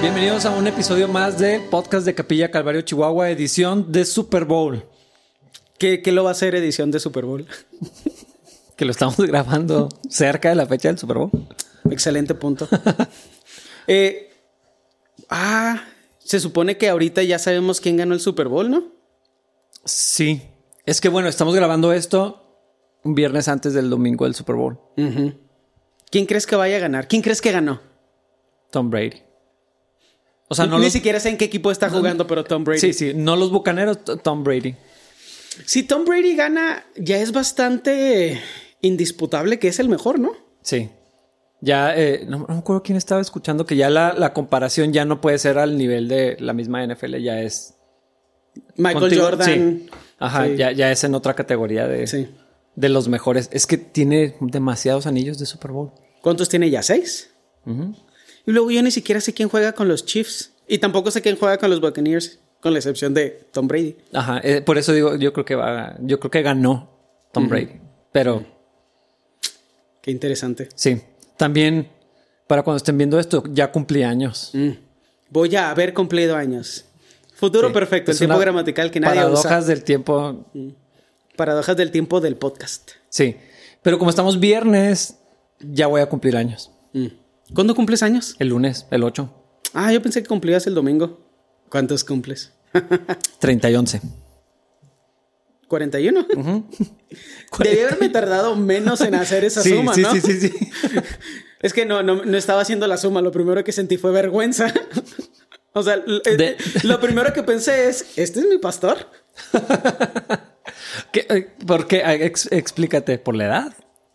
Bienvenidos a un episodio más de Podcast de Capilla Calvario Chihuahua, edición de Super Bowl. ¿Qué, qué lo va a ser edición de Super Bowl? Que lo estamos grabando cerca de la fecha del Super Bowl. Excelente punto. Eh, ah, se supone que ahorita ya sabemos quién ganó el Super Bowl, ¿no? Sí. Es que bueno, estamos grabando esto un viernes antes del domingo del Super Bowl. ¿Quién crees que vaya a ganar? ¿Quién crees que ganó? Tom Brady. O sea, no Ni los... siquiera sé en qué equipo está jugando, pero Tom Brady. Sí, sí, no los bucaneros, Tom Brady. Si Tom Brady gana, ya es bastante indisputable que es el mejor, ¿no? Sí. Ya, eh, no, no me acuerdo quién estaba escuchando que ya la, la comparación ya no puede ser al nivel de la misma NFL, ya es. Michael contigo- Jordan. sí. Ajá, Sí. Ya, ya es en otra categoría de, Sí. de los mejores. Es que tiene demasiados anillos de Super Bowl. ¿Cuántos tiene ya? ¿Seis? Ujú. Y luego yo ni siquiera sé quién juega con los Chiefs. Y tampoco sé quién juega con los Buccaneers, con la excepción de Tom Brady. Ajá, eh, por eso digo, yo creo que va, yo creo que ganó Tom Brady. Pero Qué interesante. sí, también para cuando estén viendo esto, ya cumplí años. Mm. Voy a haber cumplido años. Futuro Sí. perfecto, el tiempo gramatical que nadie Paradojas usa. del tiempo. Paradojas del tiempo del podcast. Sí, pero como estamos viernes, ya voy a cumplir años. Mm. ¿Cuándo cumples años? El lunes, el 8, Ah, yo pensé que cumplías el domingo. ¿Cuántos cumples? 30 y 11. 41. Debí haberme tardado menos en hacer esa Sí, suma, sí, ¿no? sí, sí, sí. Es que no, no, no estaba haciendo la suma. Lo primero que sentí fue vergüenza. o sea, eh, De- lo primero que pensé es, ¿este es mi pastor? ¿Qué, eh, ¿Por qué? Ex- explícate, ¿por la edad?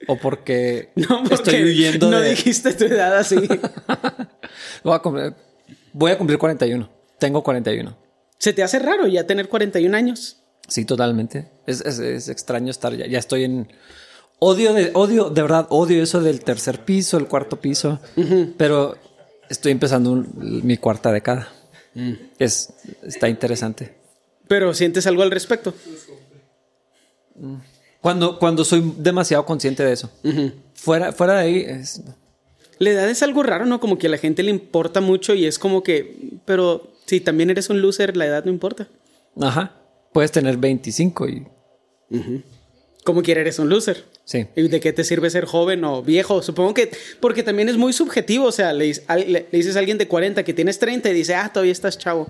¿O porque, No, porque estoy huyendo no de... dijiste tu edad así. Voy a, cumplir, voy a cumplir 41. Tengo 41. Se te hace raro ya tener 41 años. Sí, totalmente. Es, es- es extraño estar ya. Ya estoy en... Odio, de, odio, de verdad, odio eso del tercer piso, el cuarto piso. Pero estoy empezando un- mi cuarta década. Es, está interesante. Pero sientes algo al respecto. Cuando, cuando soy demasiado consciente de eso. fuera, fuera de ahí, es- La edad es algo raro, ¿no? Como que a la gente le importa mucho y es como que, pero si también eres un loser, la edad no importa. Ajá. Puedes tener 25 y... Como quiera eres un loser. Sí. ¿Y de qué te sirve ser joven o viejo? Supongo que, porque también es muy subjetivo, o sea, le, dices a alguien de 40 que tienes 30 y dice, ah, todavía estás chavo.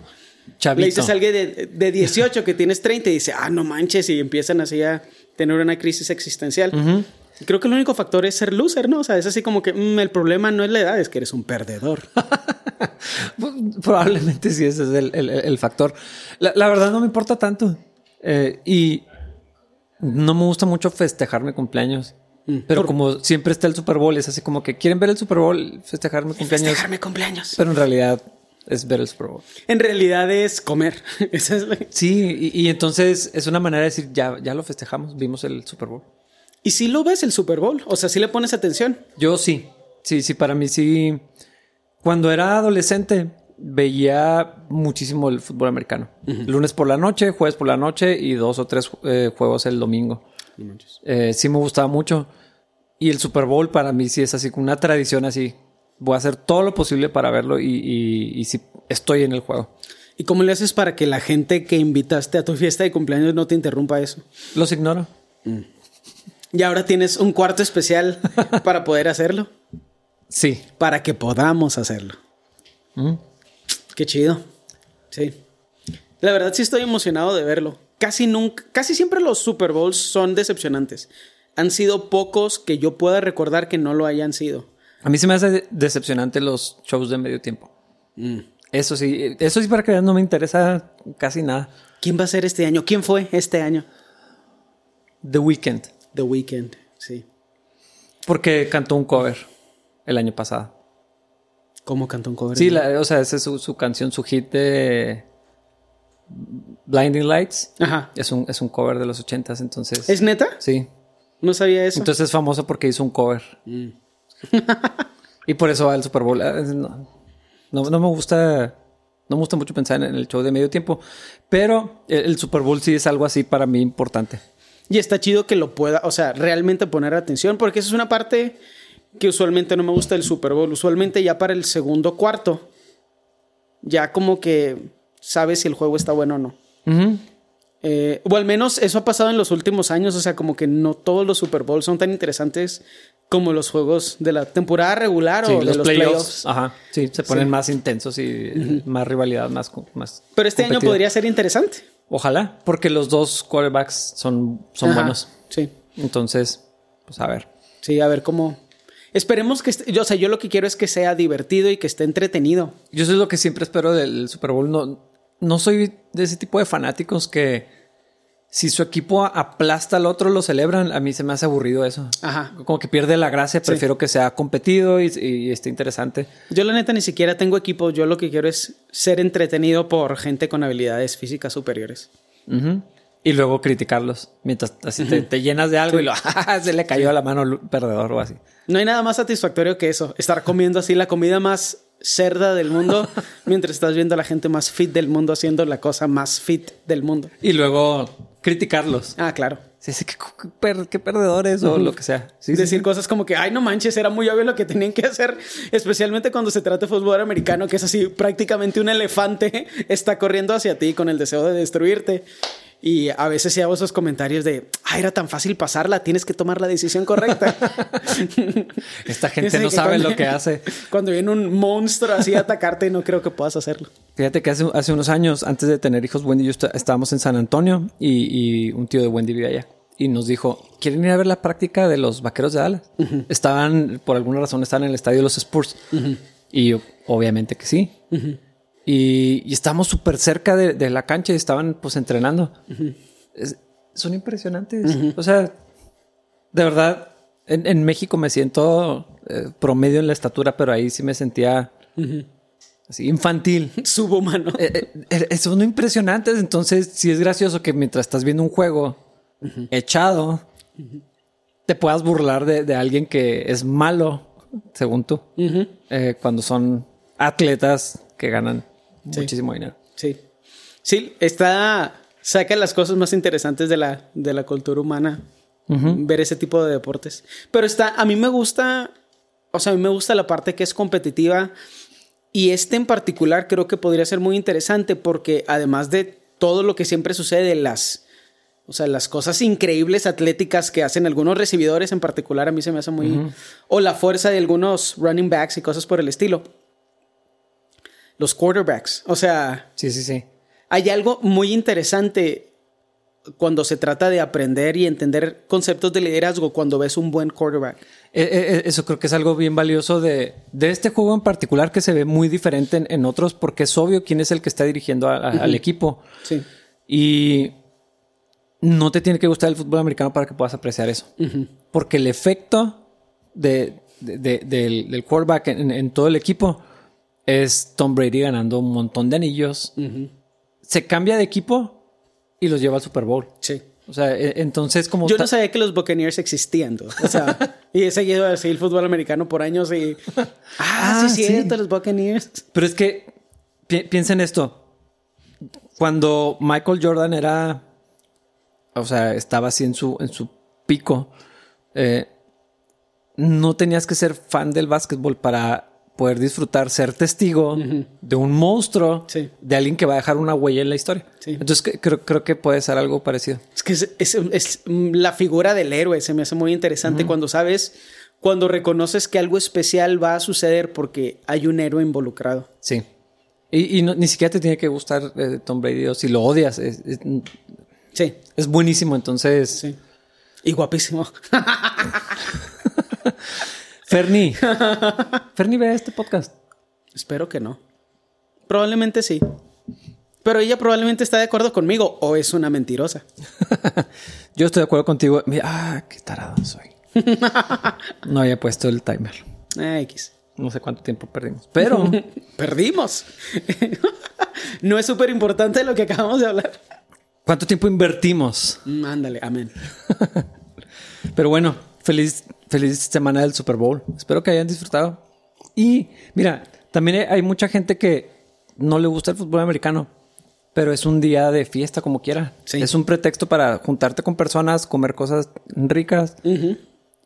Chavito. Le dices a alguien de, de 18 que tienes 30 y dice, ah, no manches, y empiezan así a tener una crisis existencial. Creo que el único factor es ser loser, ¿no? O sea, es así como que mm, el problema no es la edad, es que eres un perdedor. Probablemente sí, ese es el, el- el factor. La, la verdad no me importa tanto. Eh, y no me gusta mucho festejar mi cumpleaños. Pero como siempre está el Super Bowl, es así como que quieren ver el Super Bowl, festejar mi cumpleaños. Festejarme cumpleaños. Pero en realidad es ver el Super Bowl. En realidad es comer. Esa es la- Sí, y, y entonces es una manera de decir, ya, ya lo festejamos, vimos el Super Bowl. Y si lo ves el Super Bowl, o sea, si le pones atención. Yo sí, sí, sí, para mí sí. Cuando era adolescente veía muchísimo el fútbol americano. Lunes por la noche, jueves por la noche y dos o tres eh, juegos el domingo. Eh, sí me gustaba mucho. Y el Super Bowl para mí sí es así, como una tradición así. Voy a hacer todo lo posible para verlo y, y, y sí estoy en el juego. ¿Y cómo le haces para que la gente que invitaste a tu fiesta de cumpleaños no te interrumpa eso? Los ignoro. Y ahora tienes un cuarto especial para poder hacerlo. Sí. Para que podamos hacerlo. Mm. Qué chido. Sí. La verdad sí estoy emocionado de verlo. Casi nunca, casi siempre los Super Bowls son decepcionantes. Han sido pocos que yo pueda recordar que no lo hayan sido. A mí se me hace de- decepcionante los shows de medio tiempo. Eso sí, eso sí para que vean no me interesa casi nada. ¿Quién va a ser este año? ¿Quién fue este año? The Weeknd. The Weeknd, sí. Porque cantó un cover el año pasado. ¿Cómo cantó un cover? Sí, la- o sea, esa es su, su canción, su hit de Blinding Lights. Ajá. Es un, es un cover de los ochentas, entonces. ¿Es neta? Sí. No sabía eso. Entonces es famoso porque hizo un cover. y por eso va al Super Bowl. Ah, No, no, no me gusta. No me gusta mucho pensar en el show de medio tiempo. Pero el, el Super Bowl sí es algo así para mí importante. Y está chido que lo pueda, o sea, realmente poner atención, porque esa es una parte que usualmente no me gusta del Super Bowl. Usualmente ya para el segundo cuarto ya como que sabes si el juego está bueno o no. Eh, o al menos eso ha pasado en los últimos años, o sea, como que no todos los Super Bowls son tan interesantes como los juegos de la temporada regular Sí, o de los, los playoffs. playoffs. Ajá. Sí, se ponen Sí. más intensos y más rivalidad, más. Pero este año podría ser interesante. Ojalá, porque los dos quarterbacks son, son Ajá, buenos. Sí, Entonces, pues a ver. sí, a ver cómo. Esperemos que yo, o sea, yo lo que quiero es que sea divertido y que esté entretenido. Yo eso es lo que siempre espero del Super Bowl. No, no soy de ese tipo de fanáticos que si su equipo aplasta al otro lo celebran. A mí se me hace aburrido eso. Ajá. Como que pierde la gracia. Prefiero que sea competido y, y esté interesante. Yo la neta ni siquiera tengo equipo, yo lo que quiero es ser entretenido por gente con habilidades físicas superiores. Y luego criticarlos. Mientras así te, te llenas de algo y lo "Ah, se le cayó a la mano al perdedor o así. No hay nada más satisfactorio que eso, estar comiendo así la comida más cerda del mundo mientras estás viendo a la gente más fit del mundo haciendo la cosa más fit del mundo. Y luego criticarlos. Ah, claro. Sí, sí, qué, qué per- qué perdedores o lo que sea. Sí, Decir sí. cosas como que, ay, no manches, era muy obvio lo que tenían que hacer, especialmente cuando se trata de fútbol americano, que es así, prácticamente un elefante está corriendo hacia ti con el deseo de destruirte. Y a veces sí hago esos comentarios de, ay, era tan fácil pasarla, tienes que tomar la decisión correcta. Esta gente no sabe cuando- lo que hace. Cuando viene un monstruo así a atacarte, no creo que puedas hacerlo. Fíjate que hace, hace unos años, antes de tener hijos, Wendy y yo está- estábamos en San Antonio y, y un tío de Wendy vivía allá. Y nos dijo, ¿quieren ir a ver la práctica de los vaqueros de Dallas? Estaban, por alguna razón, estaban en el estadio de los Spurs. Y yo, obviamente que sí. Y, y estábamos súper cerca de, de la cancha y estaban pues entrenando. Es- son impresionantes. O sea, de verdad, en, en México me siento eh, promedio en la estatura, pero ahí sí me sentía así infantil. Subhumano. Eh, eh, eh, son impresionantes. Entonces, sí es gracioso que mientras estás viendo un juego echado, te puedas burlar de, de alguien que es malo, según tú, eh, cuando son atletas que ganan Sí. muchísimo dinero. Sí. Sí, está. Saca las cosas más interesantes de la, de la cultura humana. Ver ese tipo de deportes. Pero está. A mí me gusta. O sea, a mí me gusta la parte que es competitiva. Y este en particular creo que podría ser muy interesante porque además de todo lo que siempre sucede, de las. O sea, las cosas increíbles atléticas que hacen algunos recibidores en particular, a mí se me hace muy. O la fuerza de algunos running backs y cosas por el estilo. Los quarterbacks. O sea, Sí, sí, sí. hay algo muy interesante cuando se trata de aprender y entender conceptos de liderazgo cuando ves un buen quarterback. Eh, eh, eso creo que es algo bien valioso de, de este juego en particular que se ve muy diferente en, en otros porque es obvio quién es el que está dirigiendo a- a- al equipo. Sí. Y no te tiene que gustar el fútbol americano para que puedas apreciar eso. Porque el efecto de, de- de- del, del quarterback en, en todo el equipo es Tom Brady ganando un montón de anillos. Se cambia de equipo y los lleva al Super Bowl. Sí. O sea, e- entonces como... Yo no sabía que los Buccaneers existían. dude. O sea, y he seguido así el fútbol americano por años y... Ah, Ah, sí, cierto, los Buccaneers. Pero es que pi- piensa en esto. Cuando Michael Jordan era, o sea, estaba así en su, en su pico, eh, no tenías que ser fan del básquetbol para poder disfrutar, ser testigo de un monstruo, Sí. de alguien que va a dejar una huella en la historia. Sí. Entonces que- creo, creo que puede ser algo parecido. Es que es, es- es, mm, la figura del héroe se me hace muy interesante cuando sabes, cuando reconoces que algo especial va a suceder porque hay un héroe involucrado. Sí. Y, y no- ni siquiera te tiene que gustar eh, Tom Brady o si lo odias. Es, es- Sí, es buenísimo. Entonces, sí. Y guapísimo. Fernie. Fernie ve este podcast. Espero que no. Probablemente sí. Pero ella probablemente está de acuerdo conmigo o es una mentirosa. Yo estoy de acuerdo contigo. Mira, ah, qué tarado soy. No había puesto el timer. Ah, X. No sé cuánto tiempo perdimos. Pero Perdimos. no es súper importante lo que acabamos de hablar. ¿cuánto tiempo invertimos? Mm, ándale, amén. Pero bueno, feliz, feliz semana del Super Bowl. Espero que hayan disfrutado. Y mira, también hay- mucha gente que no le gusta el fútbol americano, pero es un día de fiesta como quiera. Sí. Es un pretexto para juntarte con personas, comer cosas ricas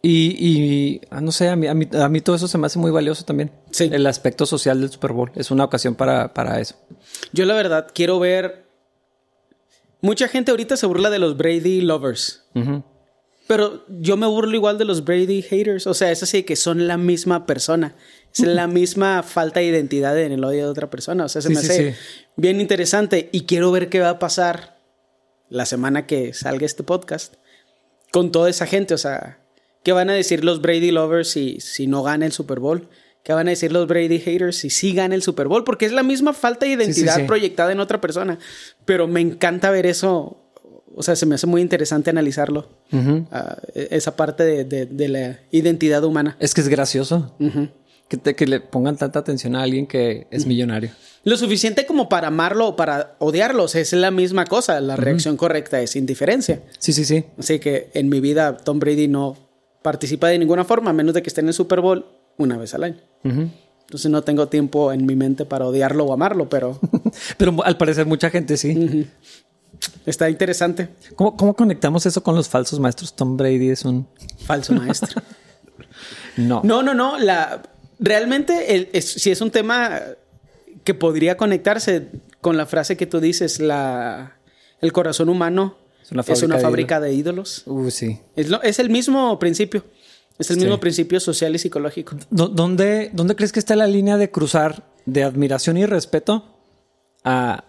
Y, y ah, no sé, a mí, a, mí, a mí todo eso se me hace muy valioso también. Sí. El aspecto social del Super Bowl. Es una ocasión para, para eso. Yo la verdad quiero ver... Mucha gente ahorita se burla de los Brady lovers. Ujú. Pero yo me burlo igual de los Brady haters. O sea, es así que son la misma persona. Es la misma falta de identidad en el odio de otra persona. O sea, se Sí, me sí, hace sí. bien interesante. Y quiero ver qué va a pasar la semana que salga este podcast con toda esa gente. O sea, ¿qué van a decir los Brady lovers si, si no gana el Super Bowl? ¿Qué van a decir los Brady haters si sí gana el Super Bowl? Porque es la misma falta de identidad proyectada en otra persona. Pero me encanta ver eso. O sea, se me hace muy interesante analizarlo. Ah, e- esa parte de, de- de la identidad humana. Es que es gracioso que, te- que le pongan tanta atención a alguien que es millonario. Lo suficiente como para amarlo o para odiarlo. O sea, es la misma cosa. La reacción correcta es indiferencia. Sí, sí, sí. Así que en mi vida Tom Brady no participa de ninguna forma, a menos de que esté en el Super Bowl una vez al año. Entonces no tengo tiempo en mi mente para odiarlo o amarlo, pero Pero al parecer mucha gente sí. Está interesante. ¿Cómo, ¿Cómo conectamos eso con los falsos maestros? Tom Brady es un... Falso maestro. No. No, no, no. La, realmente, el- es- si es un tema que podría conectarse con la frase que tú dices, la, el corazón humano Es una es una fábrica de fábrica de ídolos. Uh, sí. Es, lo- es el mismo principio. Es el Sí. mismo principio social y psicológico. ¿Dó- ¿Dónde, ¿Dónde crees que está la línea de cruzar de admiración y respeto a,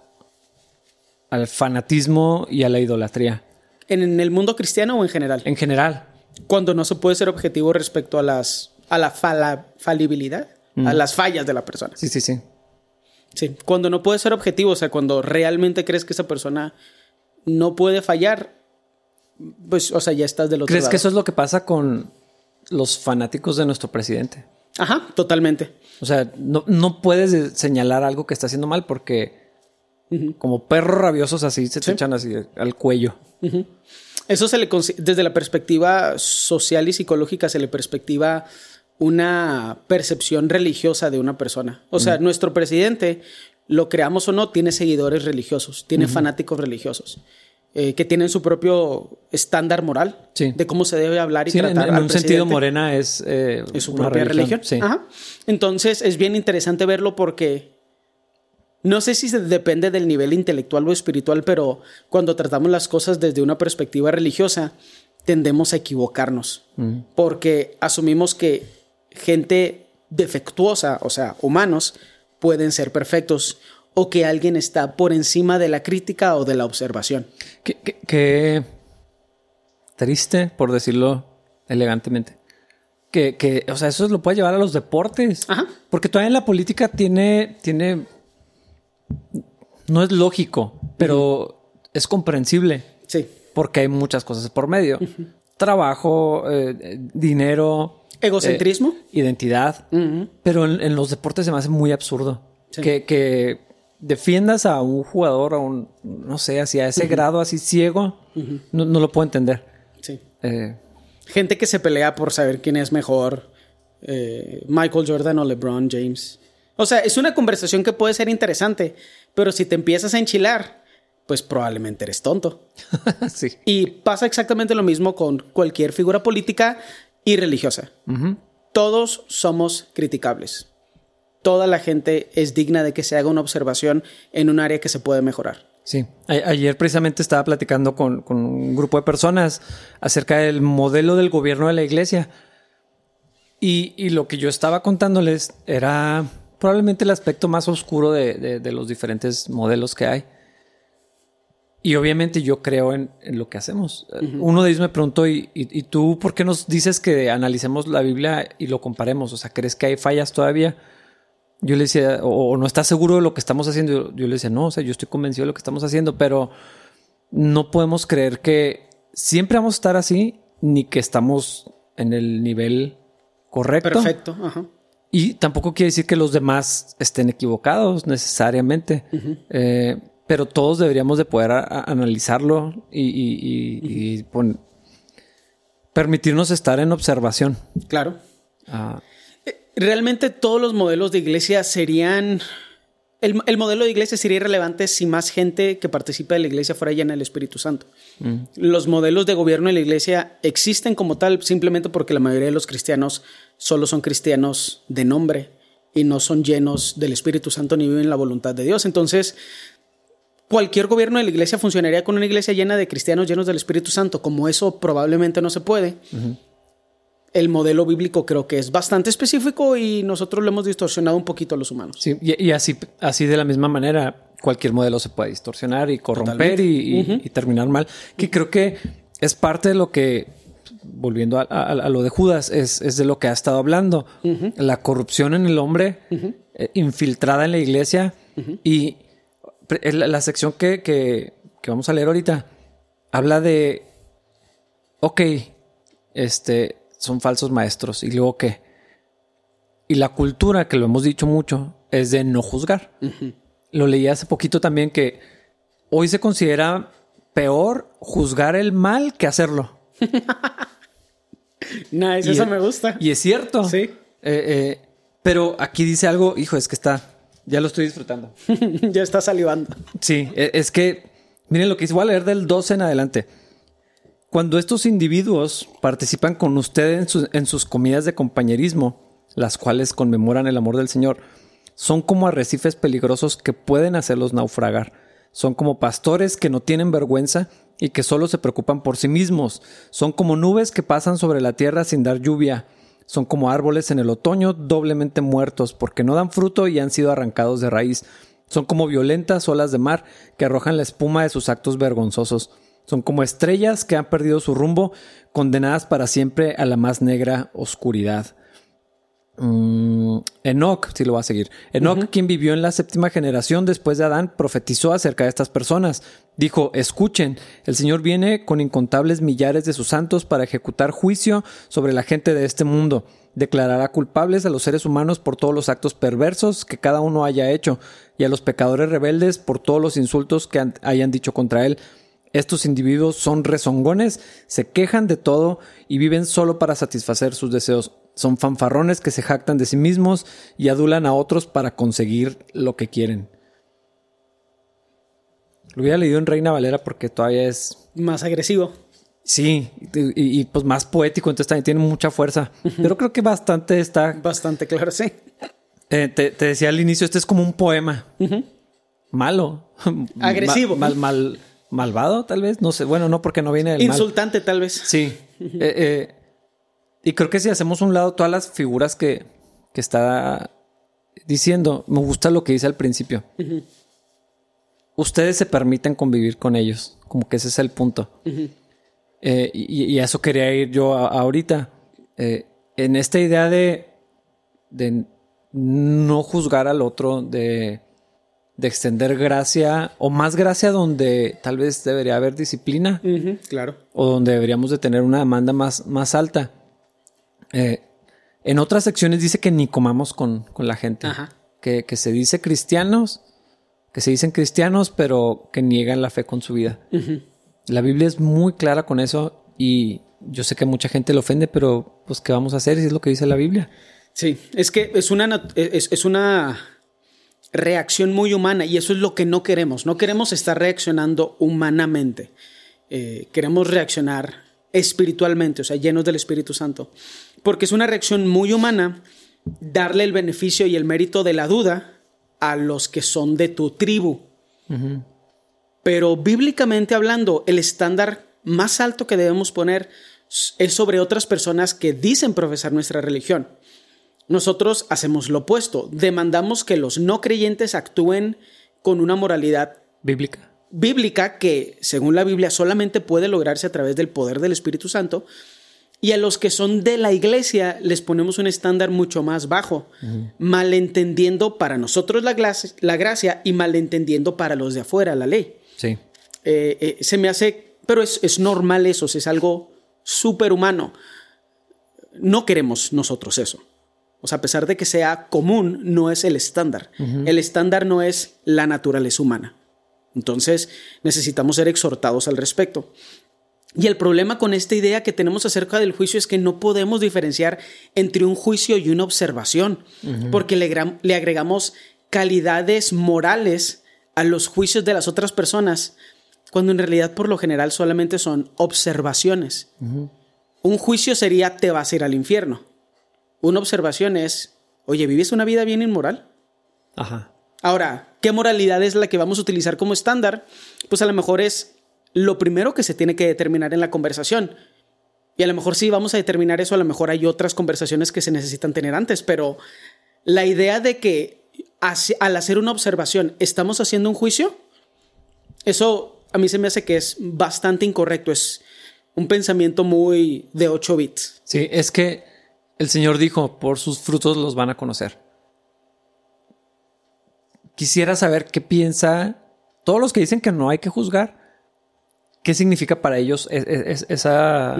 al fanatismo y a la idolatría? ¿En el mundo cristiano o en general? En general. Cuando no se puede ser objetivo respecto a las a la fala- falibilidad, a las fallas de la persona. Sí, sí, sí. Sí, cuando no puede ser objetivo, o sea, cuando realmente crees que esa persona no puede fallar, pues, o sea, ya estás del otro ¿Crees lado. que eso es lo que pasa con los fanáticos de nuestro presidente? Ajá, totalmente. O sea, no, no puedes de- señalar algo que está haciendo mal porque como perros rabiosos así se te echan así al cuello. Eso se le desde la perspectiva social y psicológica se le perspectiva una percepción religiosa de una persona. O sea, nuestro presidente, lo creamos o no, tiene seguidores religiosos, tiene fanáticos religiosos. eh, que tienen su propio estándar moral Sí. de cómo se debe hablar y Sí, en, tratar en al un sentido. Morena es, eh, es su una propia religión. Sí. Ajá. Entonces es bien interesante verlo porque no sé si se depende del nivel intelectual o espiritual, pero cuando tratamos las cosas desde una perspectiva religiosa, tendemos a equivocarnos Mm. porque asumimos que gente defectuosa, o sea, humanos, pueden ser perfectos o que alguien está por encima de la crítica o de la observación. Qué, qué- qué triste, por decirlo elegantemente. Que, que, o sea, eso lo puede llevar a los deportes. Ajá. Porque todavía en la política tiene, tiene, no es lógico, pero es comprensible. Sí. Porque hay muchas cosas por medio. Trabajo, eh, dinero. Egocentrismo. eh, identidad. Pero en, en los deportes se me hace muy absurdo. Sí. Que, que defiendas a un jugador, a un, no sé, así a ese grado así ciego, no, no lo puedo entender. Sí. Eh, Gente que se pelea por saber quién es mejor, Michael Jordan o LeBron James. O sea, es una conversación que puede ser interesante, pero si te empiezas a enchilar, pues probablemente eres tonto. sí. Y pasa exactamente lo mismo con cualquier figura política y religiosa. Todos somos criticables. Toda la gente es digna de que se haga una observación en un área que se puede mejorar. Sí. Ayer precisamente estaba platicando con, con un grupo de personas acerca del modelo del gobierno de la iglesia. Y, y lo que yo estaba contándoles era probablemente el aspecto más oscuro de, de- de los diferentes modelos que hay. Y obviamente yo creo en, en lo que hacemos. Uno de ellos me preguntó, ¿y, y, y tú por qué nos dices que analicemos la Biblia y lo comparemos? O sea, ¿crees que hay fallas todavía? Yo le decía, o, o no estás seguro de lo que estamos haciendo. Yo, yo le decía, no, o sea, yo estoy convencido de lo que estamos haciendo, pero no podemos creer que siempre vamos a estar así, ni que estamos en el nivel correcto. Perfecto. Ajá. Y tampoco quiere decir que los demás estén equivocados necesariamente. Eh, pero todos deberíamos de poder a- a- analizarlo y, y- y- y pon- permitirnos estar en observación. Claro. Ah, Realmente todos los modelos de iglesia serían el, el, modelo de iglesia sería irrelevante si más gente que participa de la iglesia fuera llena del Espíritu Santo. Mm. Los modelos de gobierno de la iglesia existen como tal simplemente porque la mayoría de los cristianos solo son cristianos de nombre y no son llenos del Espíritu Santo ni viven la voluntad de Dios. Entonces, cualquier gobierno de la iglesia funcionaría con una iglesia llena de cristianos llenos del Espíritu Santo. Como eso probablemente no se puede, el modelo bíblico creo que es bastante específico y nosotros lo hemos distorsionado un poquito a los humanos. Sí, y, así, así de la misma manera, cualquier modelo se puede distorsionar y corromper y, terminar mal. Que creo que es parte de lo que, volviendo a, lo de Judas, es, de lo que ha estado hablando. La corrupción en el hombre, eh, infiltrada en la iglesia y la, sección que, que, que vamos a leer ahorita habla de, ok, este, son falsos maestros. ¿Y luego qué? Y la cultura, que lo hemos dicho mucho, es de no juzgar. Lo leí hace poquito también que hoy se considera peor juzgar el mal que hacerlo. nice, eso me gusta. Y es cierto. Sí. Eh, eh, pero aquí dice algo, hijo, es que está, ya lo estoy disfrutando. ya está salivando. Sí, e, es que, miren lo que dice, voy a leer del 12 en adelante. Cuando estos individuos participan con usted en, sus comidas de compañerismo, las cuales conmemoran el amor del Señor, son como arrecifes peligrosos que pueden hacerlos naufragar. Son como pastores que no tienen vergüenza y que solo se preocupan por sí mismos. Son como nubes que pasan sobre la tierra sin dar lluvia. Son como árboles en el otoño doblemente muertos porque no dan fruto y han sido arrancados de raíz. Son como violentas olas de mar que arrojan la espuma de sus actos vergonzosos. Son como estrellas que han perdido su rumbo, condenadas para siempre a la más negra oscuridad. Mm, Enoch, si lo va a seguir. Enoch, quien vivió en la séptima generación después de Adán, profetizó acerca de estas personas. Dijo, escuchen, el Señor viene con incontables millares de sus santos para ejecutar juicio sobre la gente de este mundo. Declarará culpables a los seres humanos por todos los actos perversos que cada uno haya hecho, y a los pecadores rebeldes por todos los insultos que hayan dicho contra él. Estos individuos son rezongones, se quejan de todo y viven solo para satisfacer sus deseos. Son fanfarrones que se jactan de sí mismos y adulan a otros para conseguir lo que quieren. Lo hubiera leído en Reina Valera porque todavía es... Más agresivo. Sí, y, pues más poético, entonces también tiene mucha fuerza. Pero creo que bastante está... Bastante claro, sí. Eh, te, decía al inicio, este es como un poema. Malo. Agresivo. mal, mal malvado, tal vez. No sé. Bueno, no porque no viene del Insultante, tal vez. Sí. Eh, eh, y creo que si hacemos un lado todas las figuras que, que está diciendo, me gusta lo que dice al principio. Ustedes se permiten convivir con ellos. Como que ese es el punto. Eh, y, a eso quería ir yo ahorita. en esta idea de, de no juzgar al otro, de de extender gracia o más gracia donde tal vez debería haber disciplina. claro. O donde deberíamos de tener una demanda más, más alta. Eh, en otras secciones dice que ni comamos con, la gente. Que, se dice cristianos, que se dicen cristianos, pero que niegan la fe con su vida. La Biblia es muy clara con eso y yo sé que mucha gente le ofende, pero pues ¿qué vamos a hacer si es lo que dice la Biblia? Sí, es que es una, es una reacción muy humana y eso es lo que no queremos. No queremos estar reaccionando humanamente. Eh, queremos reaccionar espiritualmente, o sea, llenos del Espíritu Santo. Porque es una reacción muy humana darle el beneficio y el mérito de la duda a los que son de tu tribu. Pero bíblicamente hablando, el estándar más alto que debemos poner es sobre otras personas que dicen profesar nuestra religión. Nosotros hacemos lo opuesto, demandamos que los no creyentes actúen con una moralidad bíblica. Bíblica que, según la Biblia, solamente puede lograrse a través del poder del Espíritu Santo. Y a los que son de la iglesia les ponemos un estándar mucho más bajo, malentendiendo para nosotros la, la, gracia y malentendiendo para los de afuera la ley. Sí. Eh, eh, se me hace, pero es, es normal eso, es algo súper humano. No queremos nosotros eso. O sea, a pesar de que sea común, no es el estándar. El estándar no es la naturaleza humana. Entonces, necesitamos ser exhortados al respecto. Y el problema con esta idea que tenemos acerca del juicio es que no podemos diferenciar entre un juicio y una observación, porque le, agregamos calidades morales a los juicios de las otras personas, cuando en realidad por lo general solamente son observaciones. Un juicio sería te vas a ir al infierno. Una observación es, oye, ¿vives una vida bien inmoral? Ajá. Ahora, ¿qué moralidad es la que vamos a utilizar como estándar? Pues a lo mejor es lo primero que se tiene que determinar en la conversación. Y a lo mejor sí vamos a determinar eso, a lo mejor hay otras conversaciones que se necesitan tener antes, pero la idea de que al hacer una observación estamos haciendo un juicio, eso a mí se me hace que es bastante incorrecto, es un pensamiento muy de 8 bits. Sí, es que el Señor dijo, por sus frutos los van a conocer. Quisiera saber qué piensa todos los que dicen que no hay que juzgar, qué significa para ellos esa,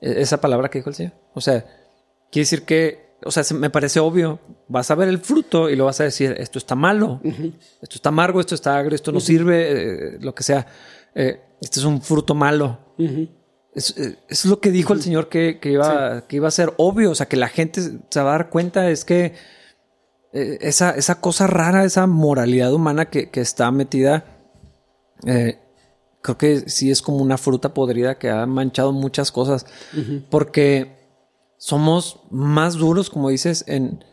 esa palabra que dijo el Señor. O sea, quiere decir que o sea, me parece obvio. Vas a ver el fruto y lo vas a decir, esto está malo, esto está amargo, esto está agrio, esto no sirve, eh, lo que sea. Eh, este es un fruto malo. Es, eh, es, lo que dijo el Señor que, iba, que iba a ser obvio. O sea, que la gente se va a dar cuenta es que esa, esa cosa rara, esa moralidad humana que, está metida, creo que sí es como una fruta podrida que ha manchado muchas cosas. Porque somos más duros, como dices, en,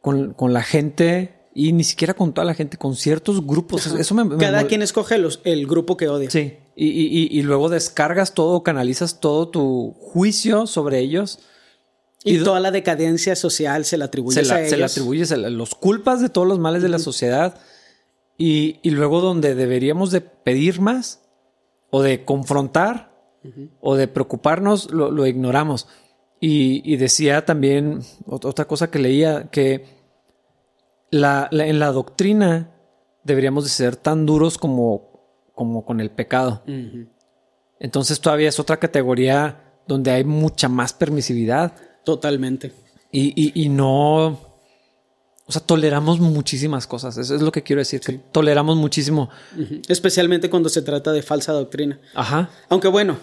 con, la gente y ni siquiera con toda la gente, con ciertos grupos. Eso me, Cada quien escoge los, el grupo que odia. Sí. Y, luego descargas todo, canalizas todo tu juicio sobre ellos. Y, toda la decadencia social se la atribuye a ellos. Se la atribuyes, los culpas de todos los males de la sociedad. Y, luego donde deberíamos de pedir más, o de confrontar, o de preocuparnos, lo, lo ignoramos. Y, decía también otra cosa que leía, que la, en la doctrina deberíamos de ser tan duros como, como con el pecado. Entonces todavía es otra categoría donde hay mucha más permisividad. Totalmente. Y, no... O sea, toleramos muchísimas cosas. Eso es lo que quiero decir. Que toleramos muchísimo. Especialmente cuando se trata de falsa doctrina. Ajá. Aunque bueno,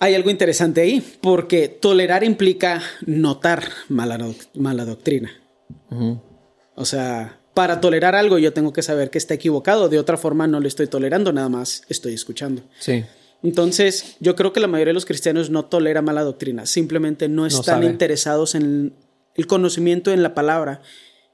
hay algo interesante ahí, porque tolerar implica notar mala, mala doctrina. O sea, para tolerar algo yo tengo que saber que está equivocado, de otra forma no lo estoy tolerando, nada más estoy escuchando. Sí. Entonces, yo creo que la mayoría de los cristianos no tolera mala doctrina, simplemente no están interesados en el conocimiento en la palabra.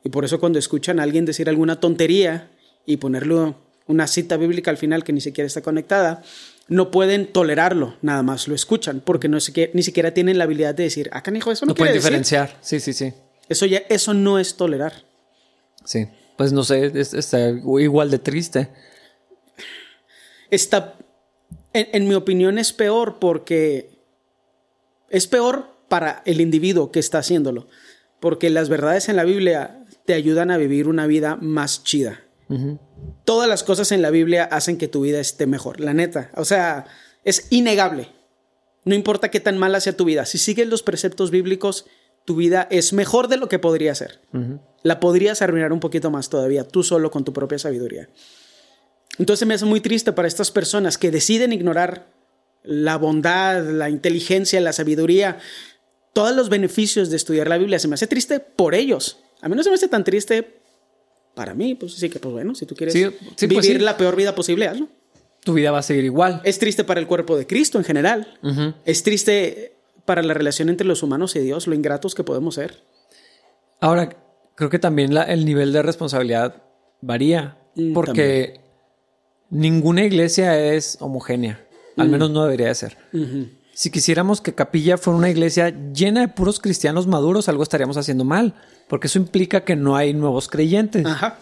Y por eso cuando escuchan a alguien decir alguna tontería y ponerle una cita bíblica al final que ni siquiera está conectada, no pueden tolerarlo, nada más lo escuchan, porque no ni siquiera tienen la habilidad de decir, ah, canijo, eso no, no pueden diferenciar. Sí, sí, sí. Eso ya, eso no es tolerar. Sí, pues no sé, está igual de triste. Está, en, mi opinión, es peor porque es peor para el individuo que está haciéndolo, porque las verdades en la Biblia te ayudan a vivir una vida más chida. Todas las cosas en la Biblia hacen que tu vida esté mejor, la neta. O sea, es innegable. No importa qué tan mala sea tu vida, si sigues los preceptos bíblicos, tu vida es mejor de lo que podría ser. La podrías arruinar un poquito más todavía, tú solo con tu propia sabiduría. Entonces me hace muy triste para estas personas que deciden ignorar la bondad, la inteligencia, la sabiduría, todos los beneficios de estudiar la Biblia. Se me hace triste por ellos. A mí no se me hace tan triste para mí, pues sí que, pues bueno, si tú quieres pues vivir la peor vida posible, hazlo. Tu vida va a seguir igual. Es triste para el cuerpo de Cristo en general. Es triste para la relación entre los humanos y Dios, lo ingratos que podemos ser. Ahora, creo que también el nivel de responsabilidad varía, mm, porque ninguna iglesia es homogénea, al mm. menos no debería de ser. Si quisiéramos que Capilla fuera una iglesia llena de puros cristianos maduros, algo estaríamos haciendo mal porque eso implica que no hay nuevos creyentes. Ajá.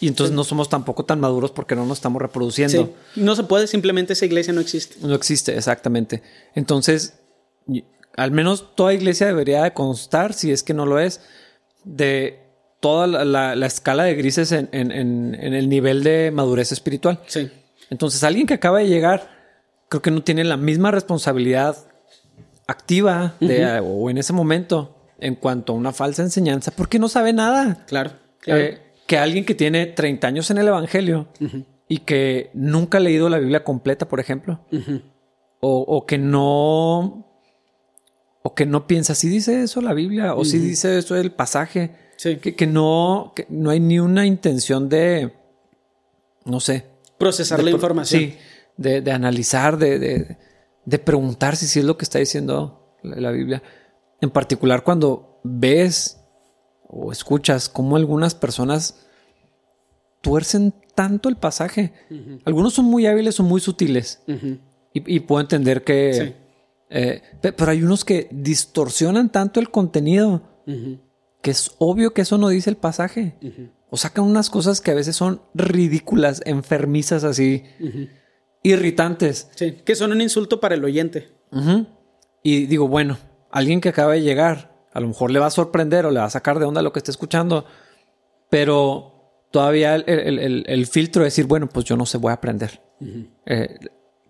Y entonces no somos tampoco tan maduros porque no nos estamos reproduciendo. Sí. No se puede, simplemente esa iglesia no existe. No existe, exactamente. Entonces, al menos toda iglesia debería de constar, si es que no lo es, de toda la, escala de grises en, el nivel de madurez espiritual. Sí. Entonces, alguien que acaba de llegar, creo que no tiene la misma responsabilidad activa de, o en ese momento en cuanto a una falsa enseñanza porque no sabe nada. Claro. Eh, que alguien que tiene 30 años en el Evangelio y que nunca ha leído la Biblia completa, por ejemplo, o, que no... O que no piensa, si dice eso la Biblia, o si dice eso el pasaje. Sí. Que, que no, que no hay ni una intención de, no sé. Procesar de la información. Sí, de, de analizar, de, de, de preguntar si es lo que está diciendo la, la Biblia. En particular cuando ves o escuchas cómo algunas personas tuercen tanto el pasaje. Algunos son muy hábiles o muy sutiles. Y puedo entender que... Eh, pe- pero hay unos que distorsionan tanto el contenido que es obvio que eso no dice el pasaje. O sacan unas cosas que a veces son ridículas, enfermizas así, irritantes. Sí. Que son un insulto para el oyente. Y digo, bueno, alguien que acaba de llegar, a lo mejor le va a sorprender o le va a sacar de onda lo que está escuchando, pero todavía el, el- el- el filtro de decir, bueno, pues yo no sé, voy a aprender. Eh,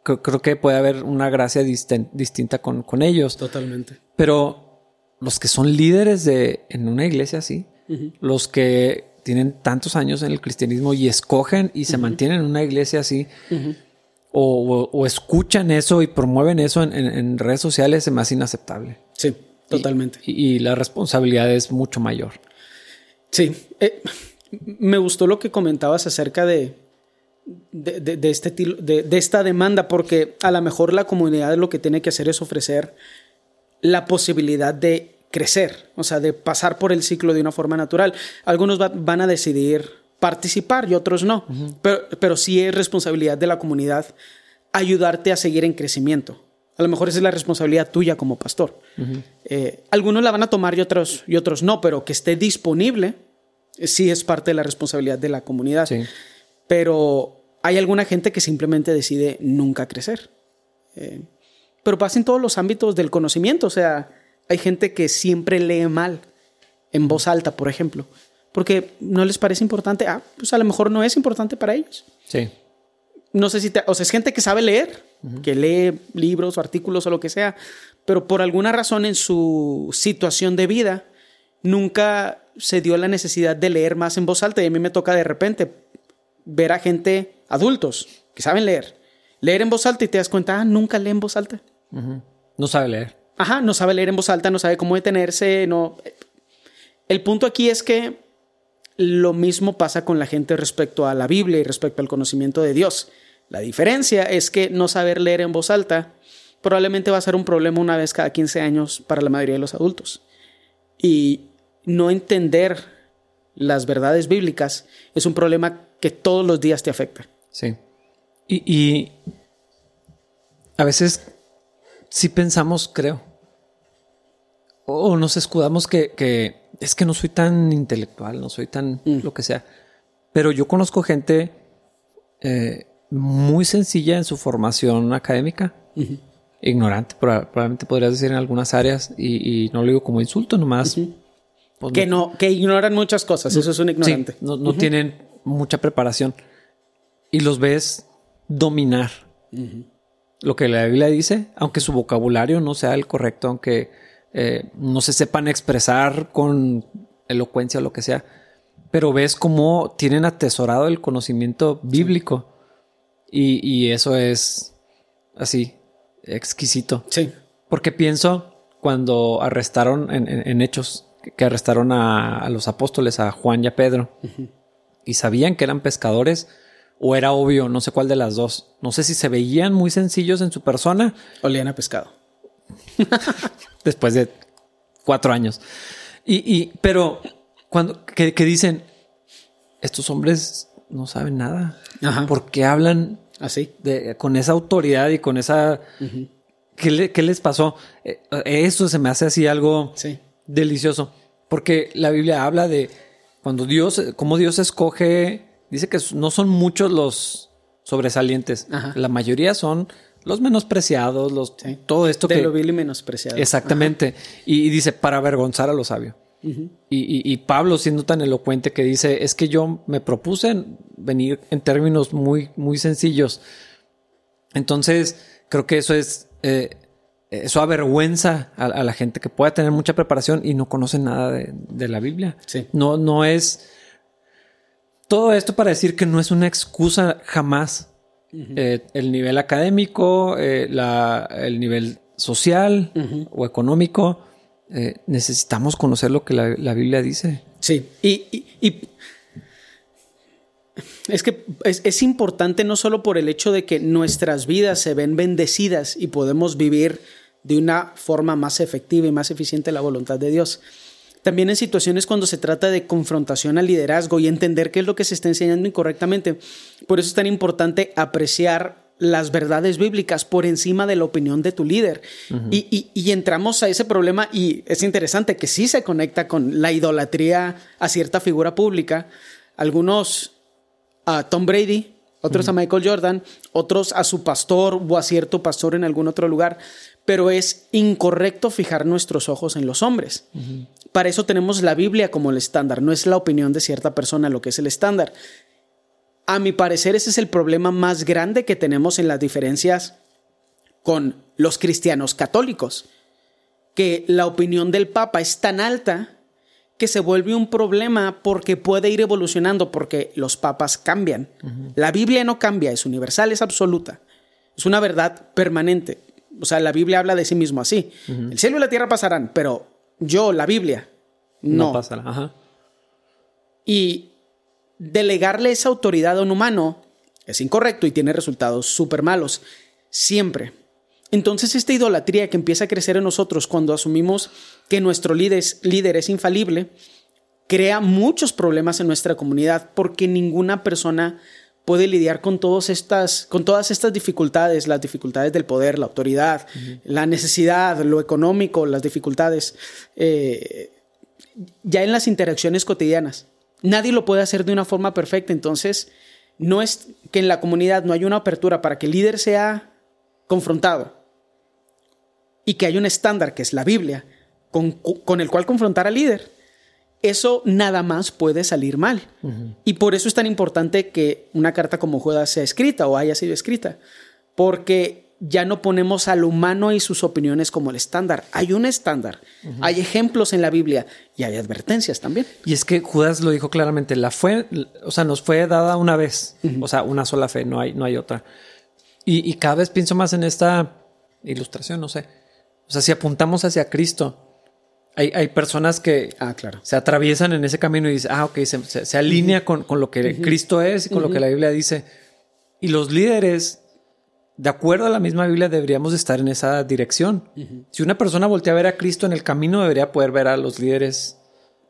creo, creo que puede haber una gracia distinta con, con ellos, Totalmente. pero los que son líderes de, en una iglesia así, los que tienen tantos años en el cristianismo y escogen y se mantienen en una iglesia así, o, o- o escuchan eso y promueven eso en, en- en redes sociales, es más inaceptable. Sí, totalmente. Y, y la responsabilidad es mucho mayor. Sí. Eh, me gustó lo que comentabas acerca de, de, de- de este de, de esta demanda, porque a lo mejor la comunidad lo que tiene que hacer es ofrecer la posibilidad de crecer, o sea, de pasar por el ciclo de una forma natural. Algunos va- van a decidir participar y otros no, pero, pero sí es responsabilidad de la comunidad ayudarte a seguir en crecimiento. A lo mejor esa es la responsabilidad tuya como pastor. Eh, algunos la van a tomar y otros, y otros no, pero que esté disponible eh, sí es parte de la responsabilidad de la comunidad. Sí. Pero hay alguna gente que simplemente decide nunca crecer. Eh, pero pasa en todos los ámbitos del conocimiento. O sea, hay gente que siempre lee mal, en voz alta, por ejemplo, porque no les parece importante. Ah, pues a lo mejor no es importante para ellos. Sí. No sé si te, o sea, es gente que sabe leer, que lee libros o artículos o lo que sea, pero por alguna razón en su situación de vida nunca se dio la necesidad de leer más en voz alta y a mí me toca de repente ver a gente adultos que saben leer, leer en voz alta y te das cuenta, ah, nunca lee en voz alta. No sabe leer. Ajá, no sabe leer en voz alta, no sabe cómo detenerse, no. El punto aquí es que lo mismo pasa con la gente respecto a la Biblia y respecto al conocimiento de Dios. La diferencia es que no saber leer en voz alta probablemente va a ser un problema una vez cada 15 años para la mayoría de los adultos. Y no entender las verdades bíblicas es un problema que todos los días te afecta. Sí. Y, y a veces sí pensamos, creo, o nos escudamos que, que es que no soy tan intelectual, no soy tan lo que sea. Pero yo conozco gente eh, muy sencilla en su formación académica, ignorante, proba- probablemente podrías decir en algunas áreas, y, y no lo digo como insulto, nomás. pues, Que no, que ignoran muchas cosas, eso es un Sí, ignorante. no, no tienen mucha preparación. Y los ves dominar lo que la Biblia dice, aunque su vocabulario no sea el correcto, aunque eh, no se sepan expresar con elocuencia o lo que sea. Pero ves cómo tienen atesorado el conocimiento bíblico. Y, y eso es así, exquisito. Sí. Porque pienso cuando arrestaron en, en- en Hechos, que- arrestaron a, a los apóstoles, a Juan y a Pedro, y sabían que eran pescadores, o era obvio, no sé cuál de las dos. No sé si se veían muy sencillos en su persona Olían a pescado. después de cuatro años. Y, y- pero cuando que, que dicen, estos hombres no saben nada. Ajá. ¿Por qué hablan Así. de- con esa autoridad y con esa... ¿Qué, le- qué les pasó? Eh, Eso se me hace así algo Sí. delicioso, porque la Biblia habla de cuando Dios, cómo Dios escoge, dice que no son muchos los sobresalientes, Ajá. la mayoría son los menospreciados, los Sí. todo esto de que lo vil y menospreciado. exactamente y, y dice para avergonzar a lo sabio. y, y- y Pablo siendo tan elocuente que dice es que yo me propuse venir en términos muy muy sencillos. Entonces creo que eso es eh, eso avergüenza a, a la gente que pueda tener mucha preparación y no conoce nada de, de la Biblia. Sí. No, no es todo esto para decir que no es una excusa jamás. Eh, el nivel académico, eh, la- el nivel social o económico, eh, necesitamos conocer lo que la, la Biblia dice. Sí, y, y, es que es, es, importante no solo por el hecho de que nuestras vidas se ven bendecidas y podemos vivir de una forma más efectiva y más eficiente la voluntad de Dios. También en situaciones cuando se trata de confrontación al liderazgo y entender qué es lo que se está enseñando incorrectamente. Por eso es tan importante apreciar las verdades bíblicas por encima de la opinión de tu líder. y, entramos a ese problema y es interesante que sí se conecta con la idolatría a cierta figura pública. Algunos a Tom Brady, otros a Michael Jordan, otros a su pastor o a cierto pastor en algún otro lugar. Pero es incorrecto fijar nuestros ojos en los hombres. Para eso tenemos la Biblia como el estándar, no es la opinión de cierta persona lo que es el estándar. A mi parecer ese es el problema más grande que tenemos en las diferencias con los cristianos católicos, que la opinión del Papa es tan alta que se vuelve un problema porque puede ir evolucionando, porque los papas cambian. La Biblia no cambia, es universal, es absoluta. Es una verdad permanente. O sea, la Biblia habla de sí mismo así. El cielo y la tierra pasarán, pero yo, la Biblia, no. No pasará. Ajá. Y delegarle esa autoridad a un humano es incorrecto y tiene resultados súper malos. Siempre. Entonces esta idolatría que empieza a crecer en nosotros cuando asumimos que nuestro líder es, líder es infalible, crea muchos problemas en nuestra comunidad porque ninguna persona puede lidiar con, todas estas, con todas estas dificultades, las dificultades del poder, la autoridad, la necesidad, lo económico, las dificultades, eh, ya en las interacciones cotidianas. Nadie lo puede hacer de una forma perfecta, entonces no es que en la comunidad no haya una apertura para que el líder sea confrontado y que haya un estándar que es la Biblia con, el cual confrontar al líder. Eso nada más puede salir mal. Y por eso es tan importante que una carta como Judas sea escrita o haya sido escrita. Porque ya no ponemos al humano y sus opiniones como el estándar. Hay un estándar, hay ejemplos en la Biblia y hay advertencias también. Y es que Judas lo dijo claramente, la fue, o sea, nos fue dada una vez, o sea, una sola fe, no hay, no hay otra. Y, cada vez pienso más en esta ilustración, no sé. O sea, si apuntamos hacia Cristo, hay, hay personas que ah, claro. se atraviesan en ese camino y dicen, ah, ok, se, alinea con, lo que Cristo es y con lo que la Biblia dice. Y los líderes de acuerdo a la misma Biblia, deberíamos estar en esa dirección. Si una persona voltea a ver a Cristo en el camino, debería poder ver a los líderes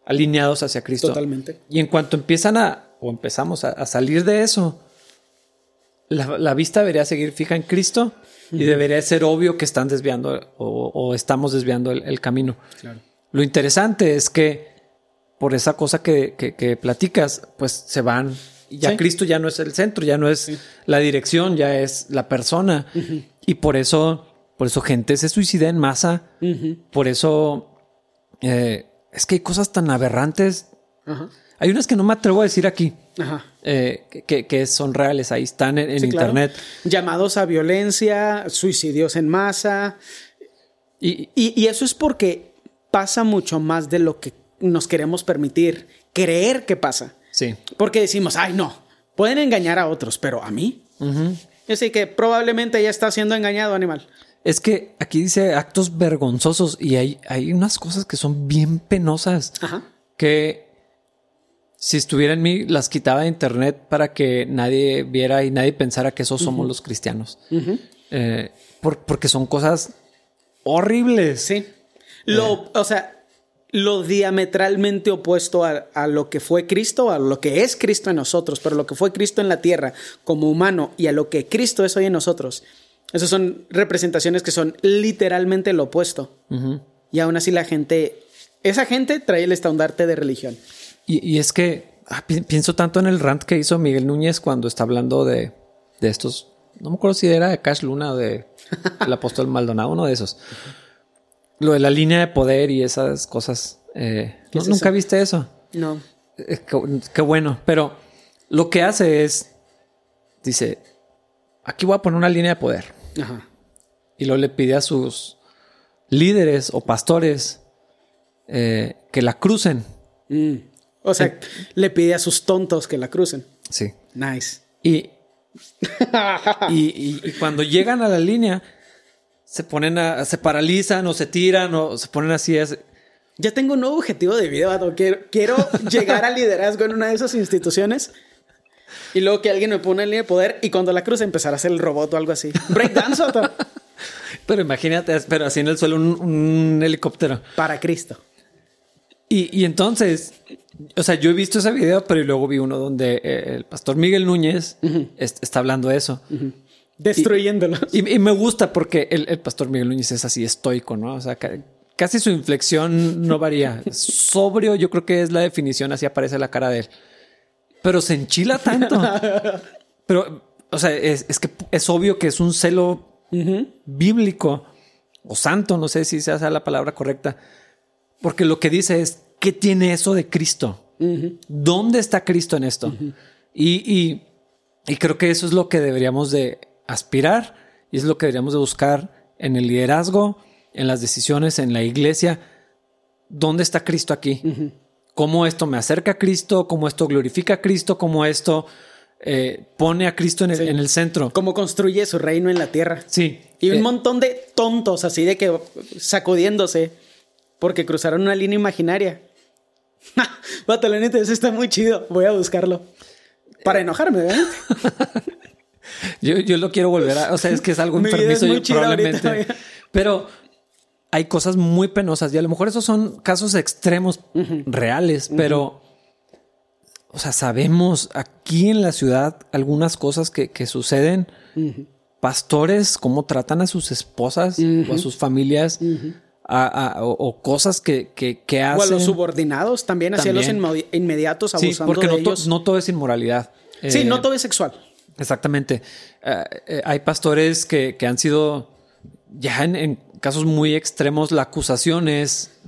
alineados hacia Cristo. Totalmente. Y en cuanto empiezan a, o empezamos a, salir de eso, la, vista debería seguir fija en Cristo y debería ser obvio que están desviando o, estamos desviando el, camino. Lo interesante es que por esa cosa que, que platicas, pues se van ya Cristo ya no es el centro, ya no es la dirección, ya es la persona. Y por eso, por eso gente se suicida en masa. Por eso eh, es que hay cosas tan aberrantes. Hay unas que no me atrevo a decir aquí. Eh, que, son reales, ahí están en, internet. Llamados a violencia, suicidios en masa. Y, y eso es porque pasa mucho más de lo que nos queremos permitir creer que pasa. Sí. Porque decimos, ay, no, pueden engañar a otros, pero a mí. Así que probablemente ya está siendo engañado, animal. Es que aquí dice actos vergonzosos y hay, hay unas cosas que son bien penosas Ajá. que si estuviera en mí las quitaba de internet para que nadie viera y nadie pensara que esos somos los cristianos. Eh, porque son cosas horribles. Sí. Lo, eh. o sea, lo diametralmente opuesto a, lo que fue Cristo, a lo que es Cristo en nosotros, pero lo que fue Cristo en la tierra como humano y a lo que Cristo es hoy en nosotros. Esas son representaciones que son literalmente lo opuesto. Y aún así la gente, esa gente trae el estandarte de religión. Y, es que ah, pienso tanto en el rant que hizo Miguel Núñez cuando está hablando de, de estos, no me acuerdo si era de Cash Luna o de el apóstol Maldonado, uno de esos lo de la línea de poder y esas cosas. Eh, ¿Nunca viste eso? No. Eh, qué, bueno. Pero lo que hace es, dice, aquí voy a poner una línea de poder. Ajá. Y luego le pide a sus líderes o pastores eh, que la crucen. Mm. O sea, le pide a sus tontos que la crucen. Sí. Nice. y, y cuando llegan a la línea, se ponen a, se paralizan o se tiran o se ponen así. Es, Ya tengo un nuevo objetivo de vida, vato. Quiero, quiero llegar al liderazgo en una de esas instituciones. Y luego que alguien me pone en línea de poder y cuando la cruce empezar a hacer el robot o algo así. Breakdance, vato. Pero imagínate, pero así en el suelo un, un helicóptero. Para Cristo. Y, y, entonces, o sea, yo he visto ese video, pero luego vi uno donde eh, el pastor Miguel Núñez uh -huh. está hablando de eso. Uh -huh. Destruyéndolo. Y, y, me gusta porque el, el, pastor Miguel Núñez es así estoico, ¿no? O sea, casi su inflexión no varía. Sobrio, yo creo que es la definición, así aparece la cara de él. Pero se enchila tanto. pero, o sea, es, es, que es obvio que es un celo uh -huh. bíblico o santo, no sé si sea la palabra correcta. Porque lo que dice es, ¿qué tiene eso de Cristo? Uh -huh. ¿Dónde está Cristo en esto? Uh -huh. y, y, y, creo que eso es lo que deberíamos de aspirar y es lo que deberíamos de buscar en el liderazgo, en las decisiones, en la iglesia. ¿Dónde está Cristo aquí? Uh -huh. ¿Cómo esto me acerca a Cristo? ¿Cómo esto glorifica a Cristo? ¿Cómo esto eh, pone a Cristo en el, sí. en el, centro? ¿Cómo construye su reino en la tierra? Sí. Y un eh, montón de tontos así de que sacudiéndose porque cruzaron una línea imaginaria. Neta, eso está muy chido. Voy a buscarlo. Para enojarme, ¿verdad? yo, yo, lo quiero volver a... O sea, es que es algo enfermizo yo, probablemente. Ahorita, Pero hay cosas muy penosas y a lo mejor esos son casos extremos uh -huh. reales, uh -huh. pero... O sea, sabemos aquí en la ciudad algunas cosas que, que suceden. Uh -huh. Pastores, cómo tratan a sus esposas o a sus familias a, a, o, o, cosas que, que, que, hacen. O a los subordinados también, hacia los inmediatos abusando sí, porque de no ellos. To, no todo es inmoralidad. Sí, eh, no todo es sexual. Exactamente. Uh, eh, hay pastores que, que, han sido, ya en, en, casos muy extremos, la acusación es...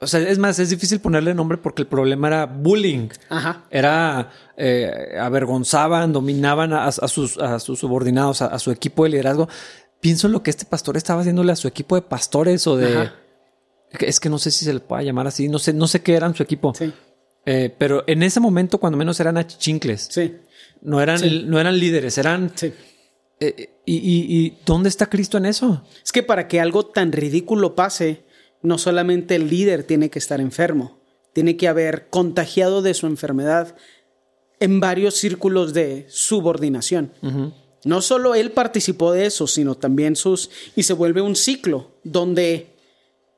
O sea, es más, es difícil ponerle nombre porque el problema era bullying. Ajá. Era, eh, avergonzaban, dominaban a, a, sus, a sus subordinados, a, a, su equipo de liderazgo pienso en lo que este pastor estaba haciéndole a su equipo de pastores o de. Ajá. Es que no sé si se le pueda llamar así. No sé, no sé qué eran su equipo. Sí. Eh, pero en ese momento, cuando menos eran achichincles. Sí. No eran, sí. no eran líderes, eran. Sí. Eh, y, y, y, dónde está Cristo en eso? Es que para que algo tan ridículo pase, no solamente el líder tiene que estar enfermo, tiene que haber contagiado de su enfermedad en varios círculos de subordinación. Uh -huh. No solo él participó de eso, sino también sus... Y se vuelve un ciclo donde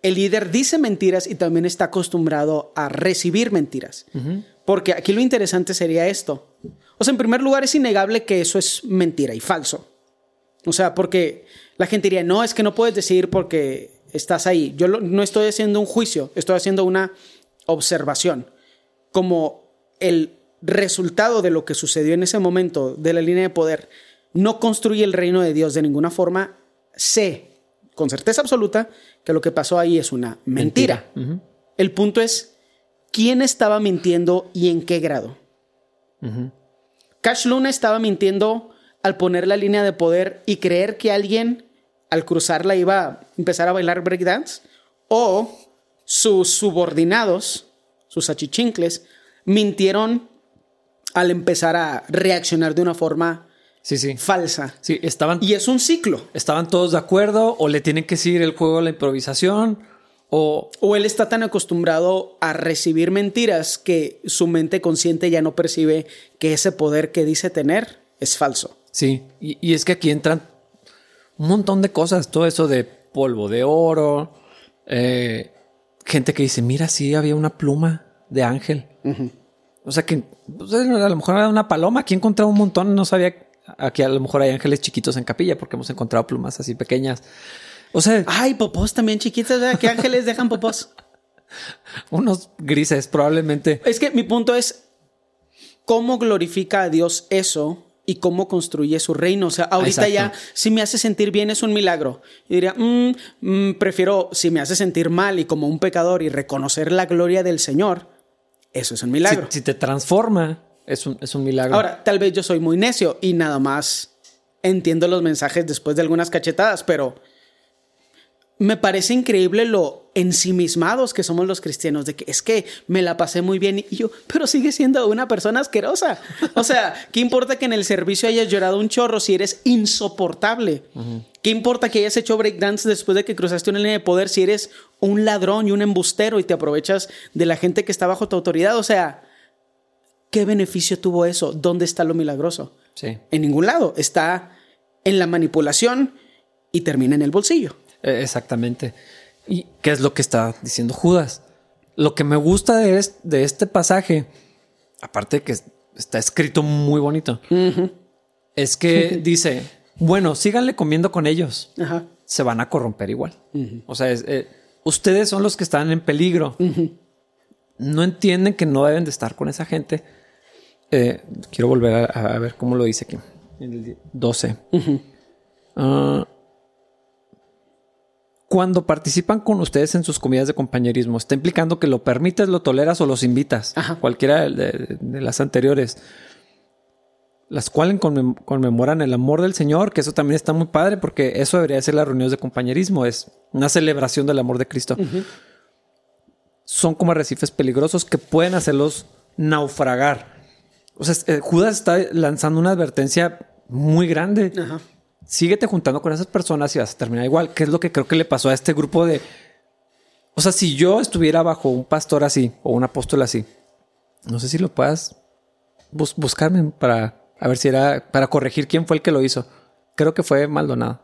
el líder dice mentiras y también está acostumbrado a recibir mentiras. Uh -huh. Porque aquí lo interesante sería esto. O sea, en primer lugar es innegable que eso es mentira y falso. O sea, porque la gente diría, no, es que no puedes decir porque estás ahí. Yo lo, no estoy haciendo un juicio, estoy haciendo una observación. Como el resultado de lo que sucedió en ese momento de la línea de poder no construye el reino de Dios de ninguna forma, sé con certeza absoluta que lo que pasó ahí es una mentira. mentira. Uh -huh. El punto es, ¿quién estaba mintiendo y en qué grado? Uh -huh. Cash Luna estaba mintiendo al poner la línea de poder y creer que alguien al cruzarla iba a empezar a bailar breakdance o sus subordinados, sus achichincles, mintieron al empezar a reaccionar de una forma sí, sí. falsa. Sí, estaban. Y es un ciclo. Estaban todos de acuerdo, o le tienen que seguir el juego a la improvisación, o. O él está tan acostumbrado a recibir mentiras que su mente consciente ya no percibe que ese poder que dice tener es falso. Sí, y, y es que aquí entran un montón de cosas, todo eso de polvo de oro, eh, gente que dice, mira, sí, había una pluma de ángel. Uh -huh. O sea que pues, a lo mejor era una paloma, aquí encontraba un montón, no sabía Aquí a lo mejor hay ángeles chiquitos en capilla porque hemos encontrado plumas así pequeñas. O sea. Ay, popós también chiquitos. ¿verdad? ¿Qué ángeles dejan popós? Unos grises, probablemente. Es que mi punto es cómo glorifica a Dios eso y cómo construye su reino. O sea, ahorita Exacto. ya, si me hace sentir bien, es un milagro. Y diría, mmm, mmm, prefiero, si me hace sentir mal y como un pecador y reconocer la gloria del Señor, eso es un milagro. Si, si te transforma. Es un, es un milagro. Ahora, tal vez yo soy muy necio y nada más entiendo los mensajes después de algunas cachetadas, pero me parece increíble lo ensimismados que somos los cristianos, de que es que me la pasé muy bien y yo, pero sigue siendo una persona asquerosa. O sea, ¿qué importa que en el servicio hayas llorado un chorro si eres insoportable? Uh -huh. ¿Qué importa que hayas hecho breakdance después de que cruzaste una línea de poder si eres un ladrón y un embustero y te aprovechas de la gente que está bajo tu autoridad? O sea, ¿qué beneficio tuvo eso? ¿Dónde está lo milagroso? Sí. En ningún lado. Está en la manipulación y termina en el bolsillo. Eh, exactamente. ¿Y qué es lo que está diciendo Judas? Lo que me gusta de, de este pasaje, aparte de que está escrito muy bonito, es que dice, bueno, síganle comiendo con ellos. Se van a corromper igual. O sea, eh, ustedes son los que están en peligro. No entienden que no deben de estar con esa gente. Eh, quiero volver a, ver cómo lo dice aquí. El 12 cuando participan con ustedes en sus comidas de compañerismo, está implicando que lo permites, lo toleras o los invitas. Cualquiera de, las anteriores. Las cuales conmemoran el amor del Señor, que eso también está muy padre, porque eso debería ser las reuniones de compañerismo, es una celebración del amor de Cristo. Son como arrecifes peligrosos que pueden hacerlos naufragar. O sea, eh, Judas está lanzando una advertencia muy grande. Ajá síguete juntando con esas personas y vas a terminar igual, que es lo que creo que le pasó a este grupo de... O sea, si yo estuviera bajo un pastor así o un apóstol así, no sé si lo puedas buscarme para a ver si era para corregir quién fue el que lo hizo. Creo que fue Maldonado.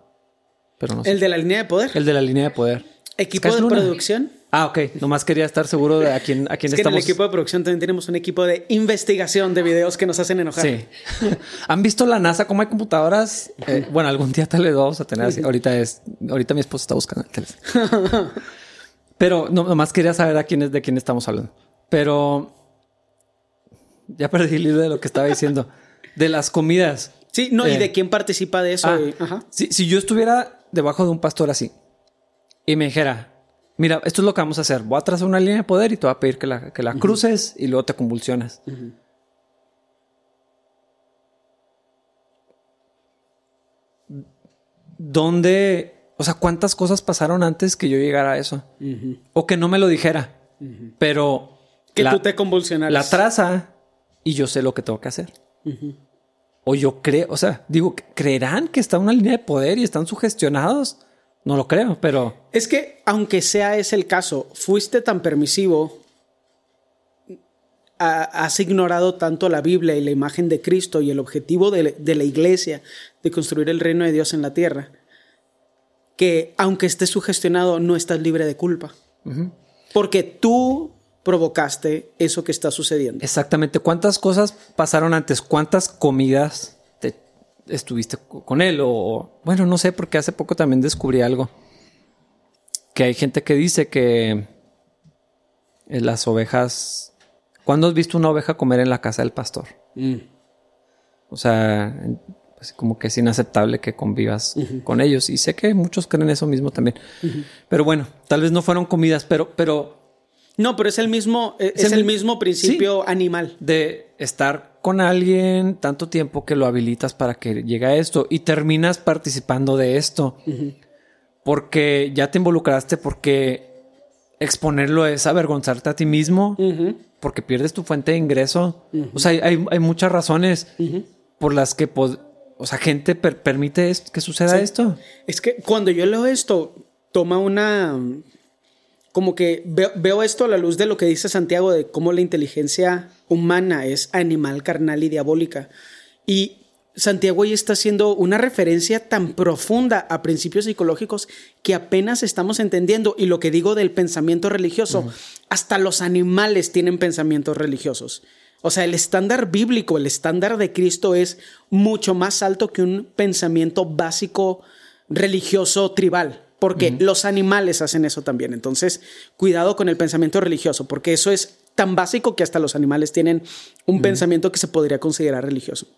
Pero no sé. ¿El de la línea de poder? El de la línea de poder. ¿Equipo de producción? Ah, ok. Nomás quería estar seguro de a quién, a quién es que En el equipo de producción también tenemos un equipo de investigación de videos que nos hacen enojar. Sí. ¿Han visto la NASA cómo hay computadoras? Eh, bueno, algún día tal vez vamos a tener así. Ahorita es, ahorita mi esposa está buscando el teléfono. Pero no, nomás quería saber a quién es, de quién estamos hablando. Pero ya perdí el hilo de lo que estaba diciendo. De las comidas. Sí, no, y de eh, quién participa de eso. Ah, si, si yo estuviera debajo de un pastor así y me dijera, mira, esto es lo que vamos a hacer. Voy a trazar una línea de poder y te voy a pedir que la, que la cruces y luego te convulsionas. ¿Dónde, o sea, cuántas cosas pasaron antes que yo llegara a eso? O que no me lo dijera, pero... Que tú te convulsionaras. La traza y yo sé lo que tengo que hacer. O yo creo, o sea, digo, ¿creerán que está una línea de poder y están sugestionados? No lo creo, pero... Es que, aunque sea ese el caso, fuiste tan permisivo, has ignorado tanto la Biblia y la imagen de Cristo y el objetivo de, la iglesia de construir el reino de Dios en la tierra, que aunque estés sugestionado, no estás libre de culpa. Porque tú provocaste eso que está sucediendo. Exactamente. ¿Cuántas cosas pasaron antes? ¿Cuántas comidas estuviste con él o bueno, no sé, porque hace poco también descubrí algo. Que hay gente que dice que eh, las ovejas... ¿Cuándo has visto una oveja comer en la casa del pastor? Mm. O sea, pues como que es inaceptable que convivas con ellos. Y sé que muchos creen eso mismo también. Pero bueno, tal vez no fueron comidas, pero, pero no, pero es el mismo, eh, es, el, mismo principio animal. De estar con alguien tanto tiempo que lo habilitas para que llegue a esto y terminas participando de esto. Porque ya te involucraste, porque exponerlo es avergonzarte a ti mismo, porque pierdes tu fuente de ingreso. O sea, hay, muchas razones por las que, o sea, gente permite que suceda esto. Es que cuando yo leo esto, toma una como que veo, esto a la luz de lo que dice Santiago de cómo la inteligencia humana es animal, carnal y diabólica. Y Santiago ahí está haciendo una referencia tan profunda a principios psicológicos que apenas estamos entendiendo. Y lo que digo del pensamiento religioso, hasta los animales tienen pensamientos religiosos. O sea, el estándar bíblico, el estándar de Cristo es mucho más alto que un pensamiento básico religioso tribal porque los animales hacen eso también. Entonces, cuidado con el pensamiento religioso, porque eso es tan básico que hasta los animales tienen un pensamiento que se podría considerar religioso.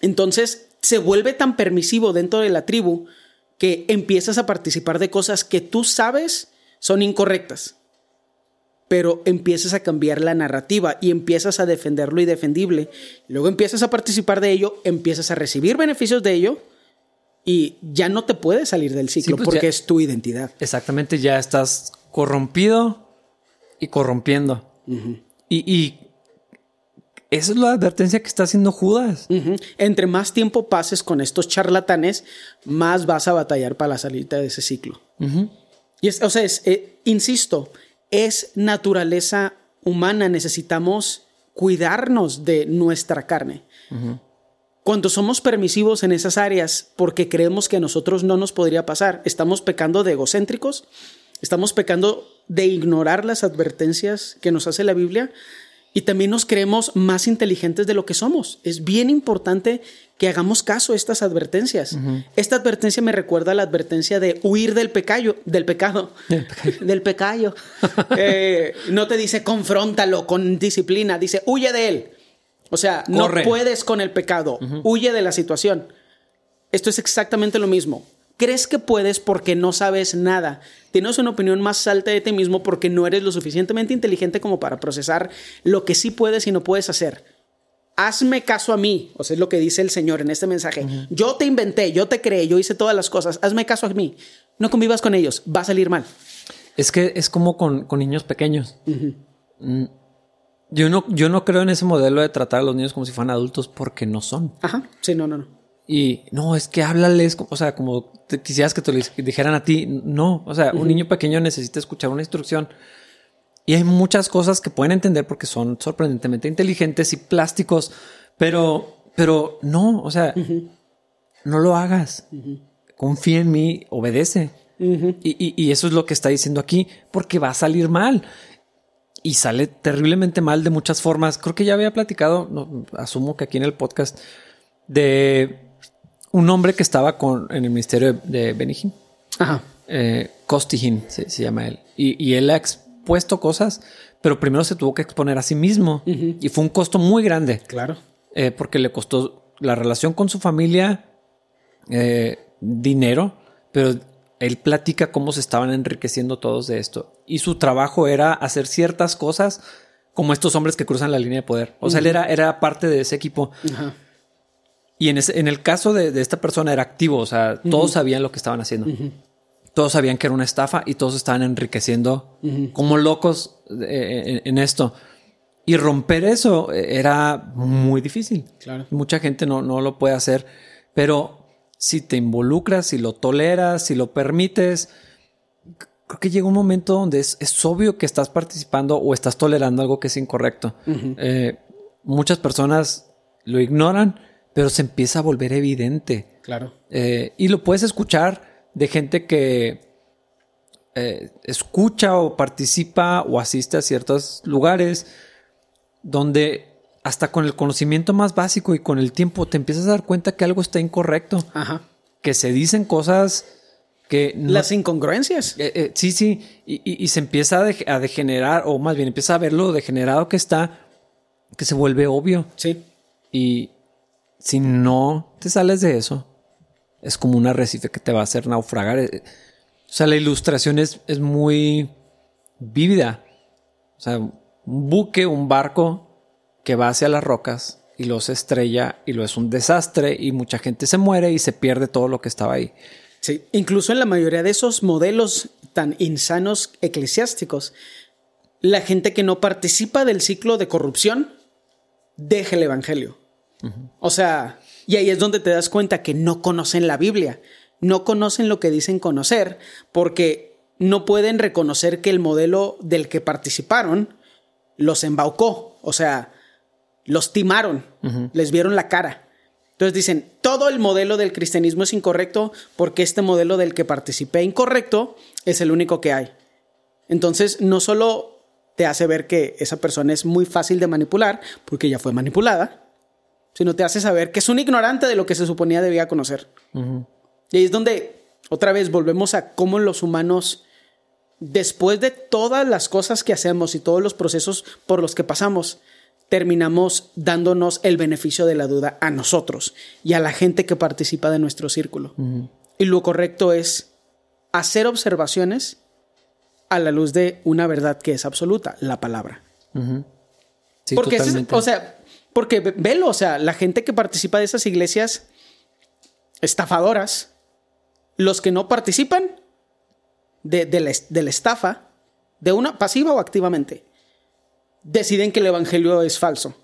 Entonces, se vuelve tan permisivo dentro de la tribu que empiezas a participar de cosas que tú sabes son incorrectas, pero empiezas a cambiar la narrativa y empiezas a defender lo indefendible. Luego empiezas a participar de ello, empiezas a recibir beneficios de ello y ya no te puedes salir del ciclo pues porque es tu identidad. Exactamente, ya estás corrompido y corrompiendo. y, esa es la advertencia que está haciendo Judas. Entre más tiempo pases con estos charlatanes, más vas a batallar para la salida de ese ciclo. Y es, o sea, es, eh, insisto, es naturaleza humana. Necesitamos cuidarnos de nuestra carne. Cuando somos permisivos en esas áreas porque creemos que a nosotros no nos podría pasar, estamos pecando de egocéntricos, estamos pecando de ignorar las advertencias que nos hace la Biblia y también nos creemos más inteligentes de lo que somos. Es bien importante que hagamos caso a estas advertencias. Esta advertencia me recuerda a la advertencia de huir del pecado, del pecado, del pecado. Eh, no te dice confróntalo con disciplina, dice huye de él. O sea, Corre. no puedes con el pecado, huye de la situación. Esto es exactamente lo mismo. Crees que puedes porque no sabes nada. Tienes una opinión más alta de ti mismo porque no eres lo suficientemente inteligente como para procesar lo que sí puedes y no puedes hacer. Hazme caso a mí, o sea, es lo que dice el Señor en este mensaje. Yo te inventé, yo te creé, yo hice todas las cosas. Hazme caso a mí. No convivas con ellos, va a salir mal. Es que es como con, con niños pequeños. Mm. Yo no, yo no creo en ese modelo de tratar a los niños como si fueran adultos porque no son. Ajá, sí, no, no, no. Y no, es que háblales, o sea, como te quisieras que te lo dijeran a ti. No, o sea, un niño pequeño necesita escuchar una instrucción. Y hay muchas cosas que pueden entender porque son sorprendentemente inteligentes y plásticos, pero, pero no, o sea, no lo hagas. Confía en mí, obedece. y, y- y eso es lo que está diciendo aquí, porque va a salir mal. Y sale terriblemente mal de muchas formas. Creo que ya había platicado, no, asumo que aquí en el podcast, de un hombre que estaba con, en el ministerio de, de. Ajá. Eh, Costihin se, se llama él. Y, y él ha expuesto cosas, pero primero se tuvo que exponer a sí mismo. Y fue un costo muy grande, Claro. eh, porque le costó la relación con su familia, eh, dinero, pero él platica cómo se estaban enriqueciendo todos de esto. Y su trabajo era hacer ciertas cosas como estos hombres que cruzan la línea de poder. O sea, él era, era parte de ese equipo. Y en, ese- en el caso de, de esta persona era activo, o sea, todos sabían lo que estaban haciendo. Todos sabían que era una estafa y todos estaban enriqueciendo como locos eh, en, en esto. Y romper eso eh, era muy difícil. Claro. Mucha gente no, no lo puede hacer, pero si te involucras, si lo toleras, si lo permites, creo que llega un momento donde es, es obvio que estás participando o estás tolerando algo que es incorrecto. Eh, muchas personas lo ignoran, pero se empieza a volver evidente. Claro. Eh, y lo puedes escuchar de gente que eh, escucha o participa o asiste a ciertos lugares donde hasta con el conocimiento más básico y con el tiempo te empiezas a dar cuenta que algo está incorrecto, Ajá. que se dicen cosas que no- Las incongruencias. eh, eh, sí, sí, y, y- y se empieza a, de- a degenerar, o más bien empieza a ver lo degenerado que está, que se vuelve obvio. Sí. Y si no te sales de eso, es como un arrecife que te va a hacer naufragar. Eh, O sea, la ilustración es, es muy vívida. O sea, un buque, un barco que va hacia las rocas y lo se estrella y lo es un desastre y mucha gente se muere y se pierde todo lo que estaba ahí. Sí. Incluso en la mayoría de esos modelos tan insanos eclesiásticos, la gente que no participa del ciclo de corrupción deja el evangelio. O sea, y ahí es donde te das cuenta que no conocen la Biblia, no conocen lo que dicen conocer, porque no pueden reconocer que el modelo del que participaron los embaucó, o sea, los timaron, les vieron la cara. Entonces dicen, todo el modelo del cristianismo es incorrecto porque este modelo del que participé incorrecto es el único que hay. Entonces, no solo te hace ver que esa persona es muy fácil de manipular porque ya fue manipulada, sino te hace saber que es un ignorante de lo que se suponía debía conocer. Y ahí es donde otra vez volvemos a cómo los humanos, después de todas las cosas que hacemos y todos los procesos por los que pasamos, terminamos dándonos el beneficio de la duda a nosotros y a la gente que participa de nuestro círculo. Y lo correcto es hacer observaciones a la luz de una verdad que es absoluta, la palabra. Sí, porque, es- o sea, porque ve- velo, o sea, la gente que participa de esas iglesias estafadoras, los que no participan de, de la, de la estafa, de una pasiva o activamente, deciden que el evangelio es falso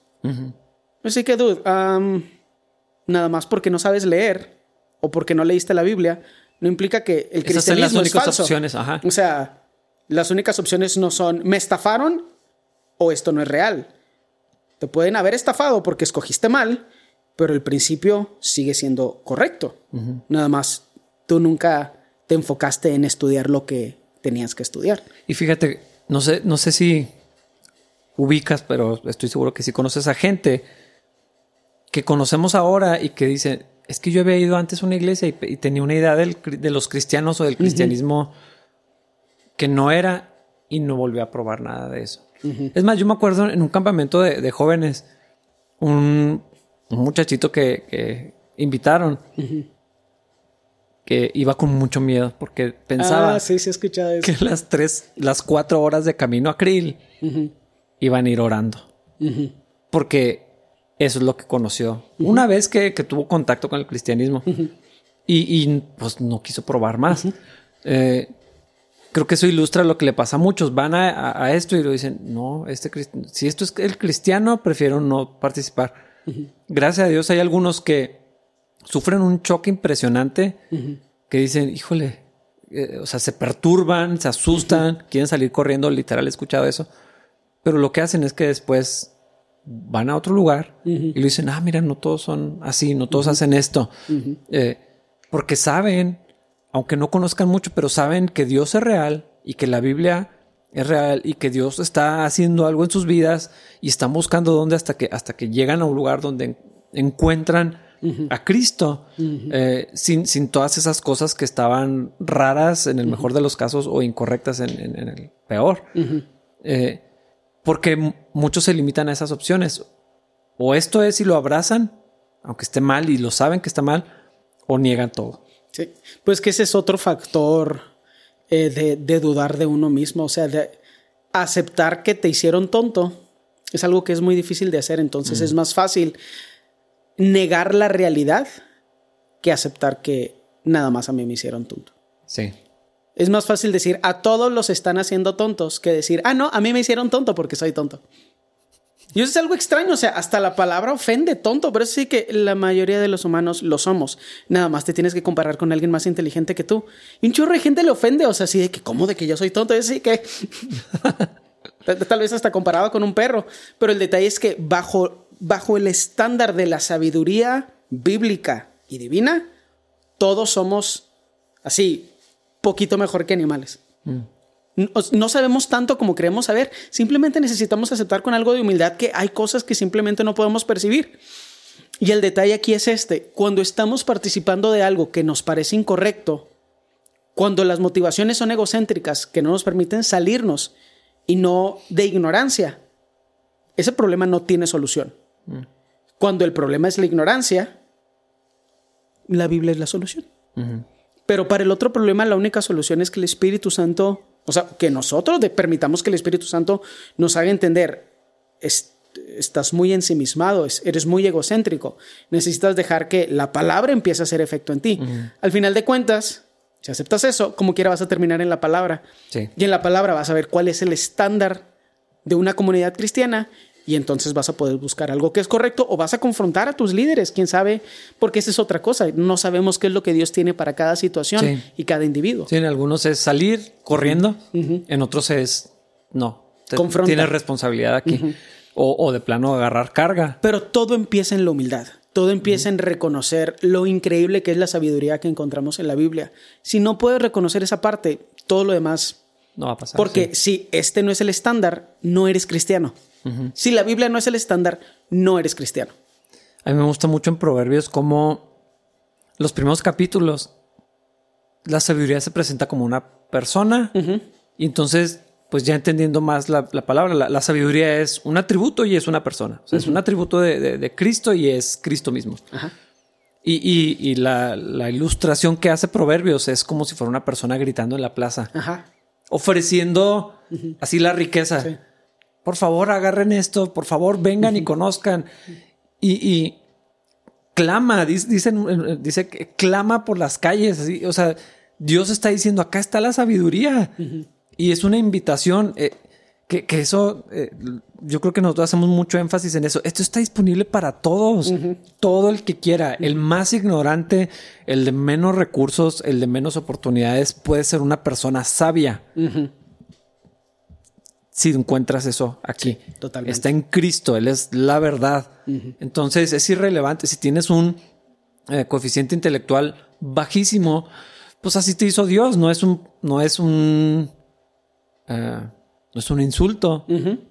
Así que, dude, nada más porque no sabes leer o porque no leíste la Biblia, no implica que el Esas son las cristianismo es únicas falso. opciones, ajá. O sea, las únicas opciones no son me estafaron o esto no es real. Te pueden haber estafado porque escogiste mal, pero el principio sigue siendo correcto. Nada más tú nunca te enfocaste en estudiar lo que tenías que estudiar. Y fíjate, no sé, no sé si ubicas, pero estoy seguro que sí conoces a gente que conocemos ahora y que dicen, es que yo había ido antes a una iglesia y, y tenía una idea del de los cristianos o del cristianismo que no era y no volvió a probar nada de eso. Es más, yo me acuerdo en un campamento de, de jóvenes, un, un muchachito que, que invitaron, que iba con mucho miedo porque pensaba Ah, sí, sí he escuchado eso. que las tres, las cuatro horas de camino a Krill iban a ir orando. Porque eso es lo que conoció. Una vez que, que tuvo contacto con el cristianismo. y, y, pues no quiso probar más. Eh, creo que eso ilustra lo que le pasa a muchos. Van a, a- a esto y lo dicen, no, este si esto es el cristiano, prefiero no participar. Gracias a Dios hay algunos que sufren un choque impresionante que dicen, híjole, eh, o sea, se perturban, se asustan, quieren salir corriendo, literal, he escuchado eso. Pero lo que hacen es que después van a otro lugar y le dicen, ah, mira, no todos son así, no todos hacen esto. Eh, porque saben, aunque no conozcan mucho, pero saben que Dios es real y que la Biblia es real y que Dios está haciendo algo en sus vidas y están buscando dónde hasta que, hasta que llegan a un lugar donde en- encuentran a Cristo eh, sin, sin todas esas cosas que estaban raras en el mejor de los casos o incorrectas en, en- en el peor. Eh, porque muchos se limitan a esas opciones. O esto es y lo abrazan, aunque esté mal y lo saben que está mal, o niegan todo. Sí. Pues que ese es otro factor eh, de, de dudar de uno mismo, o sea, de aceptar que te hicieron tonto. Es algo que es muy difícil de hacer, entonces es más fácil negar la realidad que aceptar que nada más a mí me hicieron tonto. Sí. Es más fácil decir a todos los están haciendo tontos que decir, ah, no, a mí me hicieron tonto porque soy tonto. Y eso es algo extraño, o sea, hasta la palabra ofende tonto, pero eso sí que la mayoría de los humanos lo somos. Nada más te tienes que comparar con alguien más inteligente que tú. Y un chorro de gente le ofende, o sea, así de que, ¿cómo de que yo soy tonto? Es así que. Tal- vez hasta comparado con un perro. Pero el detalle es que bajo, bajo el estándar de la sabiduría bíblica y divina, todos somos así, poquito mejor que animales. No, no sabemos tanto como creemos saber. Simplemente necesitamos aceptar con algo de humildad que hay cosas que simplemente no podemos percibir. Y el detalle aquí es este. Cuando estamos participando de algo que nos parece incorrecto, cuando las motivaciones son egocéntricas que no nos permiten salirnos y no de ignorancia, ese problema no tiene solución. Cuando el problema es la ignorancia, la Biblia es la solución. Pero para el otro problema, la única solución es que el Espíritu Santo, o sea, que nosotros permitamos que el Espíritu Santo nos haga entender, es- estás muy ensimismado, es- eres muy egocéntrico, necesitas dejar que la palabra empiece a hacer efecto en ti. Al final de cuentas, si aceptas eso, como quiera vas a terminar en la palabra. Sí. Y en la palabra vas a ver cuál es el estándar de una comunidad cristiana y entonces vas a poder buscar algo que es correcto o vas a confrontar a tus líderes, quién sabe, porque esa es otra cosa, no sabemos qué es lo que Dios tiene para cada situación Sí. y cada individuo. Sí, en algunos es salir corriendo, en otros es no. te-. Tienes responsabilidad aquí. o, o de plano agarrar carga. Pero todo empieza en la humildad. Todo empieza en reconocer lo increíble que es la sabiduría que encontramos en la Biblia. Si no puedes reconocer esa parte, todo lo demás No va a pasar. Porque sí. si este no es el estándar, no eres cristiano. Si la Biblia no es el estándar, no eres cristiano. A mí me gusta mucho en Proverbios cómo los primeros capítulos la sabiduría se presenta como una persona y entonces pues ya entendiendo más la, la palabra, la, la sabiduría es un atributo y es una persona. O sea, es un atributo de, de- de Cristo y es Cristo mismo. Ajá. Y, y- y la, la ilustración que hace Proverbios es como si fuera una persona gritando en la plaza, Ajá. ofreciendo así la riqueza. Sí. Por favor, agarren esto, por favor, vengan y conozcan. Y, y clama, dice, dicen- dice que clama por las calles. así, o sea, Dios está diciendo, acá está la sabiduría. Y es una invitación. eh, Que, que eso, eh, yo creo que nosotros hacemos mucho énfasis en eso. Esto está disponible para todos, todo el que quiera. El más ignorante, el de menos recursos, el de menos oportunidades, puede ser una persona sabia. Si encuentras eso aquí, totalmente. está en Cristo, Él es la verdad. Entonces es irrelevante. Si tienes un eh, coeficiente intelectual bajísimo, pues así te hizo Dios. No es un, no es un, eh, no es un insulto,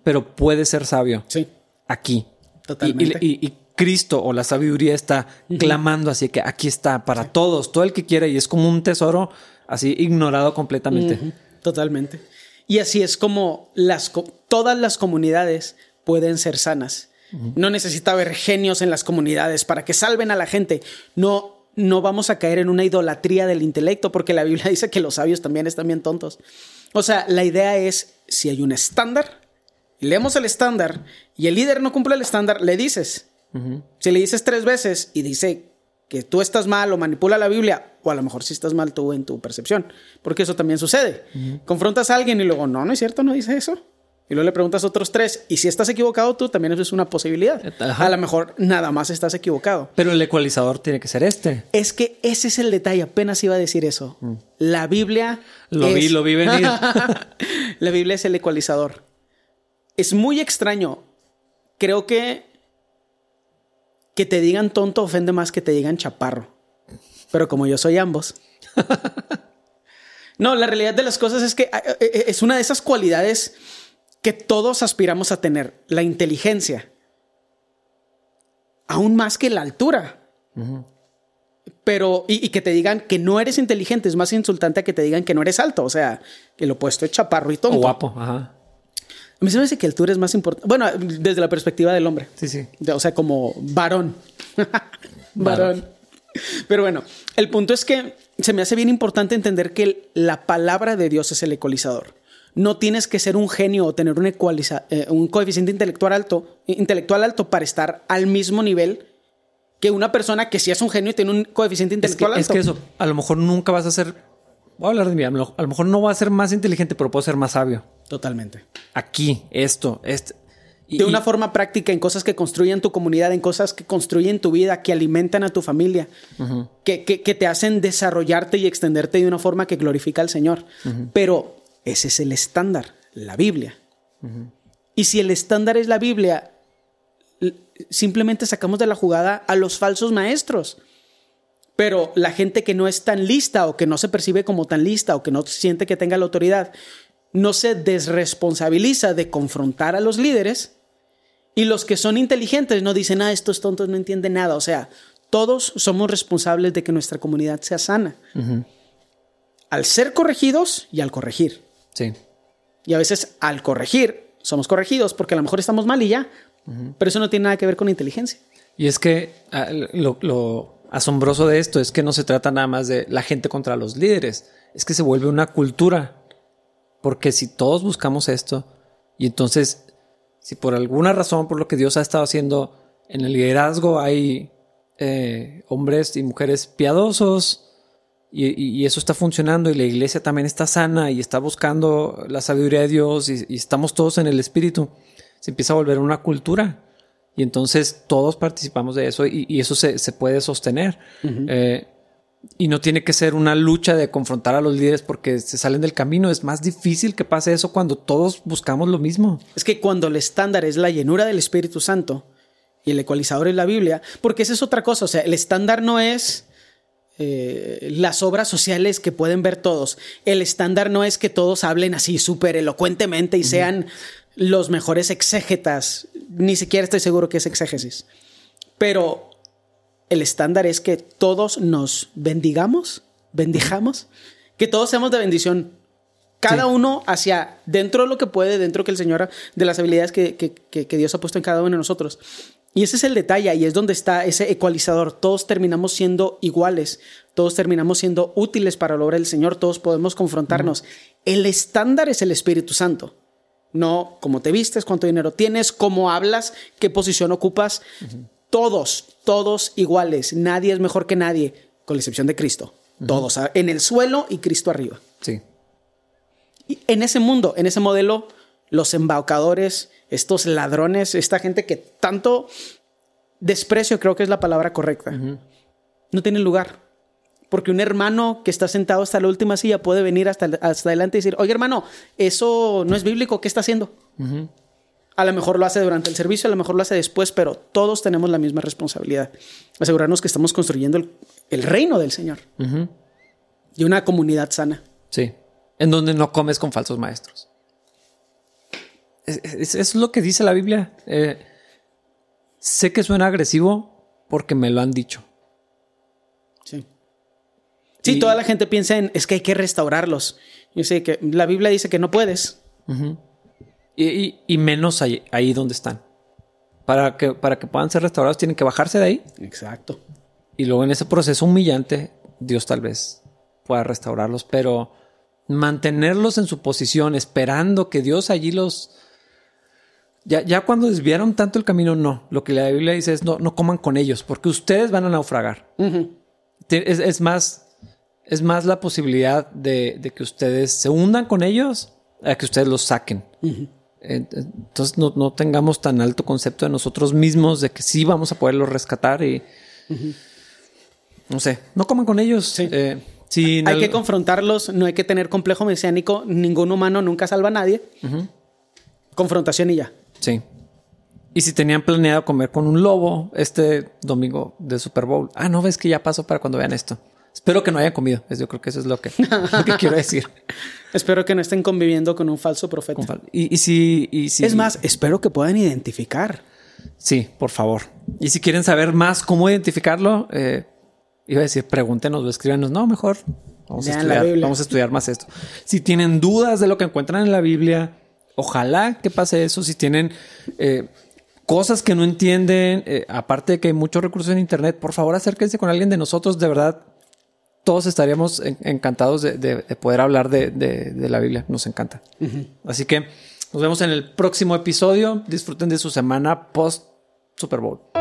pero puede ser sabio. Sí. Aquí. Totalmente. Y, y- y Cristo o la sabiduría está clamando así que aquí está para todos, todo el que quiera y es como un tesoro así ignorado completamente. Totalmente. Y así es como las, todas las comunidades pueden ser sanas. No necesita haber genios en las comunidades para que salven a la gente. No, no vamos a caer en una idolatría del intelecto, porque la Biblia dice que los sabios también están bien tontos. O sea, la idea es, si hay un estándar, leemos el estándar y el líder no cumple el estándar, le dices. Si le dices tres veces y dice que tú estás mal o manipula la Biblia, o a lo mejor si estás mal tú en tu percepción, porque eso también sucede. Confrontas a alguien y luego, no, no es cierto, no dice eso. Y luego le preguntas a otros tres, y si estás equivocado tú, también eso es una posibilidad. Ajá. A lo mejor nada más estás equivocado. Pero el ecualizador tiene que ser este. Es que ese es el detalle, apenas iba a decir eso. La Biblia... Lo vi, lo vi venir. la Biblia es el ecualizador. Es muy extraño. Creo que que te digan tonto ofende más que te digan chaparro. Pero como yo soy ambos. no, la realidad de las cosas es que eh, eh, es una de esas cualidades que todos aspiramos a tener, la inteligencia. Aún más que la altura. Pero, y, y que te digan que no eres inteligente es más insultante a que te digan que no eres alto. O sea, lo opuesto es chaparro y tonto. O guapo. Ajá. A mí se me hace que altura es más importante. Bueno, desde la perspectiva del hombre. Sí, sí. O sea, como varón. varón. Pero bueno, el punto es que se me hace bien importante entender que el- la palabra de Dios es el ecualizador. No tienes que ser un genio o tener un, ecualiza- eh, un coeficiente intelectual alto, intelectual alto para estar al mismo nivel que una persona que sí es un genio y tiene un coeficiente Es que, intelectual es alto. que eso, a lo mejor nunca vas a ser. Voy a hablar de mí. A lo, a lo mejor no va a ser más inteligente, pero puedo ser más sabio. Totalmente. Aquí, esto, este. Y- de una forma práctica en cosas que construyen tu comunidad, en cosas que construyen tu vida, que alimentan a tu familia, que, que- que te hacen desarrollarte y extenderte de una forma que glorifica al Señor. Pero ese es el estándar, la Biblia. Y si el estándar es la Biblia, simplemente sacamos de la jugada a los falsos maestros. Pero la gente que no es tan lista o que no se percibe como tan lista o que no siente que tenga la autoridad, no se desresponsabiliza de confrontar a los líderes y los que son inteligentes no dicen, ah, estos tontos no entienden nada. O sea, todos somos responsables de que nuestra comunidad sea sana. Al ser corregidos y al corregir. Sí. Y a veces al corregir somos corregidos porque a lo mejor estamos mal y ya. Pero eso no tiene nada que ver con inteligencia. Y es que ah, lo, lo asombroso de esto es que no se trata nada más de la gente contra los líderes, es que se vuelve una cultura. Porque si todos buscamos esto, y entonces, si por alguna razón, por lo que Dios ha estado haciendo en el liderazgo, hay eh, hombres y mujeres piadosos, y, y- y eso está funcionando, y la iglesia también está sana y está buscando la sabiduría de Dios, y, y estamos todos en el Espíritu, se empieza a volver una cultura. Y entonces todos participamos de eso y, y eso se, se puede sostener. Eh, y no tiene que ser una lucha de confrontar a los líderes porque se salen del camino. Es más difícil que pase eso cuando todos buscamos lo mismo. Es que cuando el estándar es la llenura del Espíritu Santo y el ecualizador es la Biblia, porque esa es otra cosa, o sea, el estándar no es eh, las obras sociales que pueden ver todos, el estándar no es que todos hablen así súper elocuentemente y sean los mejores exégetas, ni siquiera estoy seguro que es exégesis, pero el estándar es que todos nos bendigamos, bendijamos, que todos seamos de bendición cada Sí. uno hacia dentro de lo que puede, dentro que el Señor, de las habilidades que, que- que- que Dios ha puesto en cada uno de nosotros. Y ese es el detalle, y es donde está ese ecualizador. Todos terminamos siendo iguales, todos terminamos siendo útiles para la obra del Señor, todos podemos confrontarnos. El estándar es el Espíritu Santo. No cómo te vistes, cuánto dinero tienes, cómo hablas, qué posición ocupas. Todos, todos iguales. Nadie es mejor que nadie, con la excepción de Cristo. Todos en el suelo y Cristo arriba. Sí. Y en ese mundo, en ese modelo, los embaucadores, estos ladrones, esta gente que tanto desprecio creo que es la palabra correcta, no tienen lugar. Porque un hermano que está sentado hasta la última silla puede venir hasta, hasta adelante y decir, oye hermano, eso no es bíblico, ¿qué está haciendo? A lo mejor lo hace durante el servicio, a lo mejor lo hace después, pero todos tenemos la misma responsabilidad. Asegurarnos que estamos construyendo el, reino del Señor. Y una comunidad sana. Sí. En donde no comes con falsos maestros. Eso es, lo que dice la Biblia. Eh, sé que suena agresivo porque me lo han dicho. Sí. Sí, toda la gente piensa en es que hay que restaurarlos. Yo sé que la Biblia dice que no puedes. Y, menos ahí, ahí, donde están. Para que, para que puedan ser restaurados, tienen que bajarse de ahí. Exacto. Y luego en ese proceso humillante, Dios tal vez pueda restaurarlos, pero mantenerlos en su posición, esperando que Dios allí los, ya, ya cuando desviaron tanto el camino, no. Lo que la Biblia dice es no, no coman con ellos, porque ustedes van a naufragar. es, más, es más la posibilidad de, que ustedes se hundan con ellos a que ustedes los saquen. Entonces no, tengamos tan alto concepto de nosotros mismos de que sí vamos a poderlos rescatar y no sé, no coman con ellos. Eh, hay que confrontarlos, no hay que tener complejo mesiánico, ningún humano nunca salva a nadie. Confrontación y ya. Sí. Y si tenían planeado comer con un lobo este domingo de Super Bowl. Ah, no, ves que ya pasó para cuando vean esto. Espero que no hayan comido. Yo creo que eso es lo que, quiero decir. espero que no estén conviviendo con un falso profeta. y, si, Es más, espero que puedan identificar. Sí, por favor. Y si quieren saber más cómo identificarlo, eh, iba a decir, pregúntenos o escríbanos. No, mejor vamos a, estudiar, vamos a estudiar más esto. Si tienen dudas de lo que encuentran en la Biblia, Ojalá que pase eso si tienen eh, cosas que no entienden, eh, aparte de que hay muchos recursos en Internet, por favor acérquense con alguien de nosotros, de verdad. Todos estaríamos encantados de, poder hablar de, la Biblia, nos encanta. Así que nos vemos en el próximo episodio. Disfruten de su semana post Super Bowl.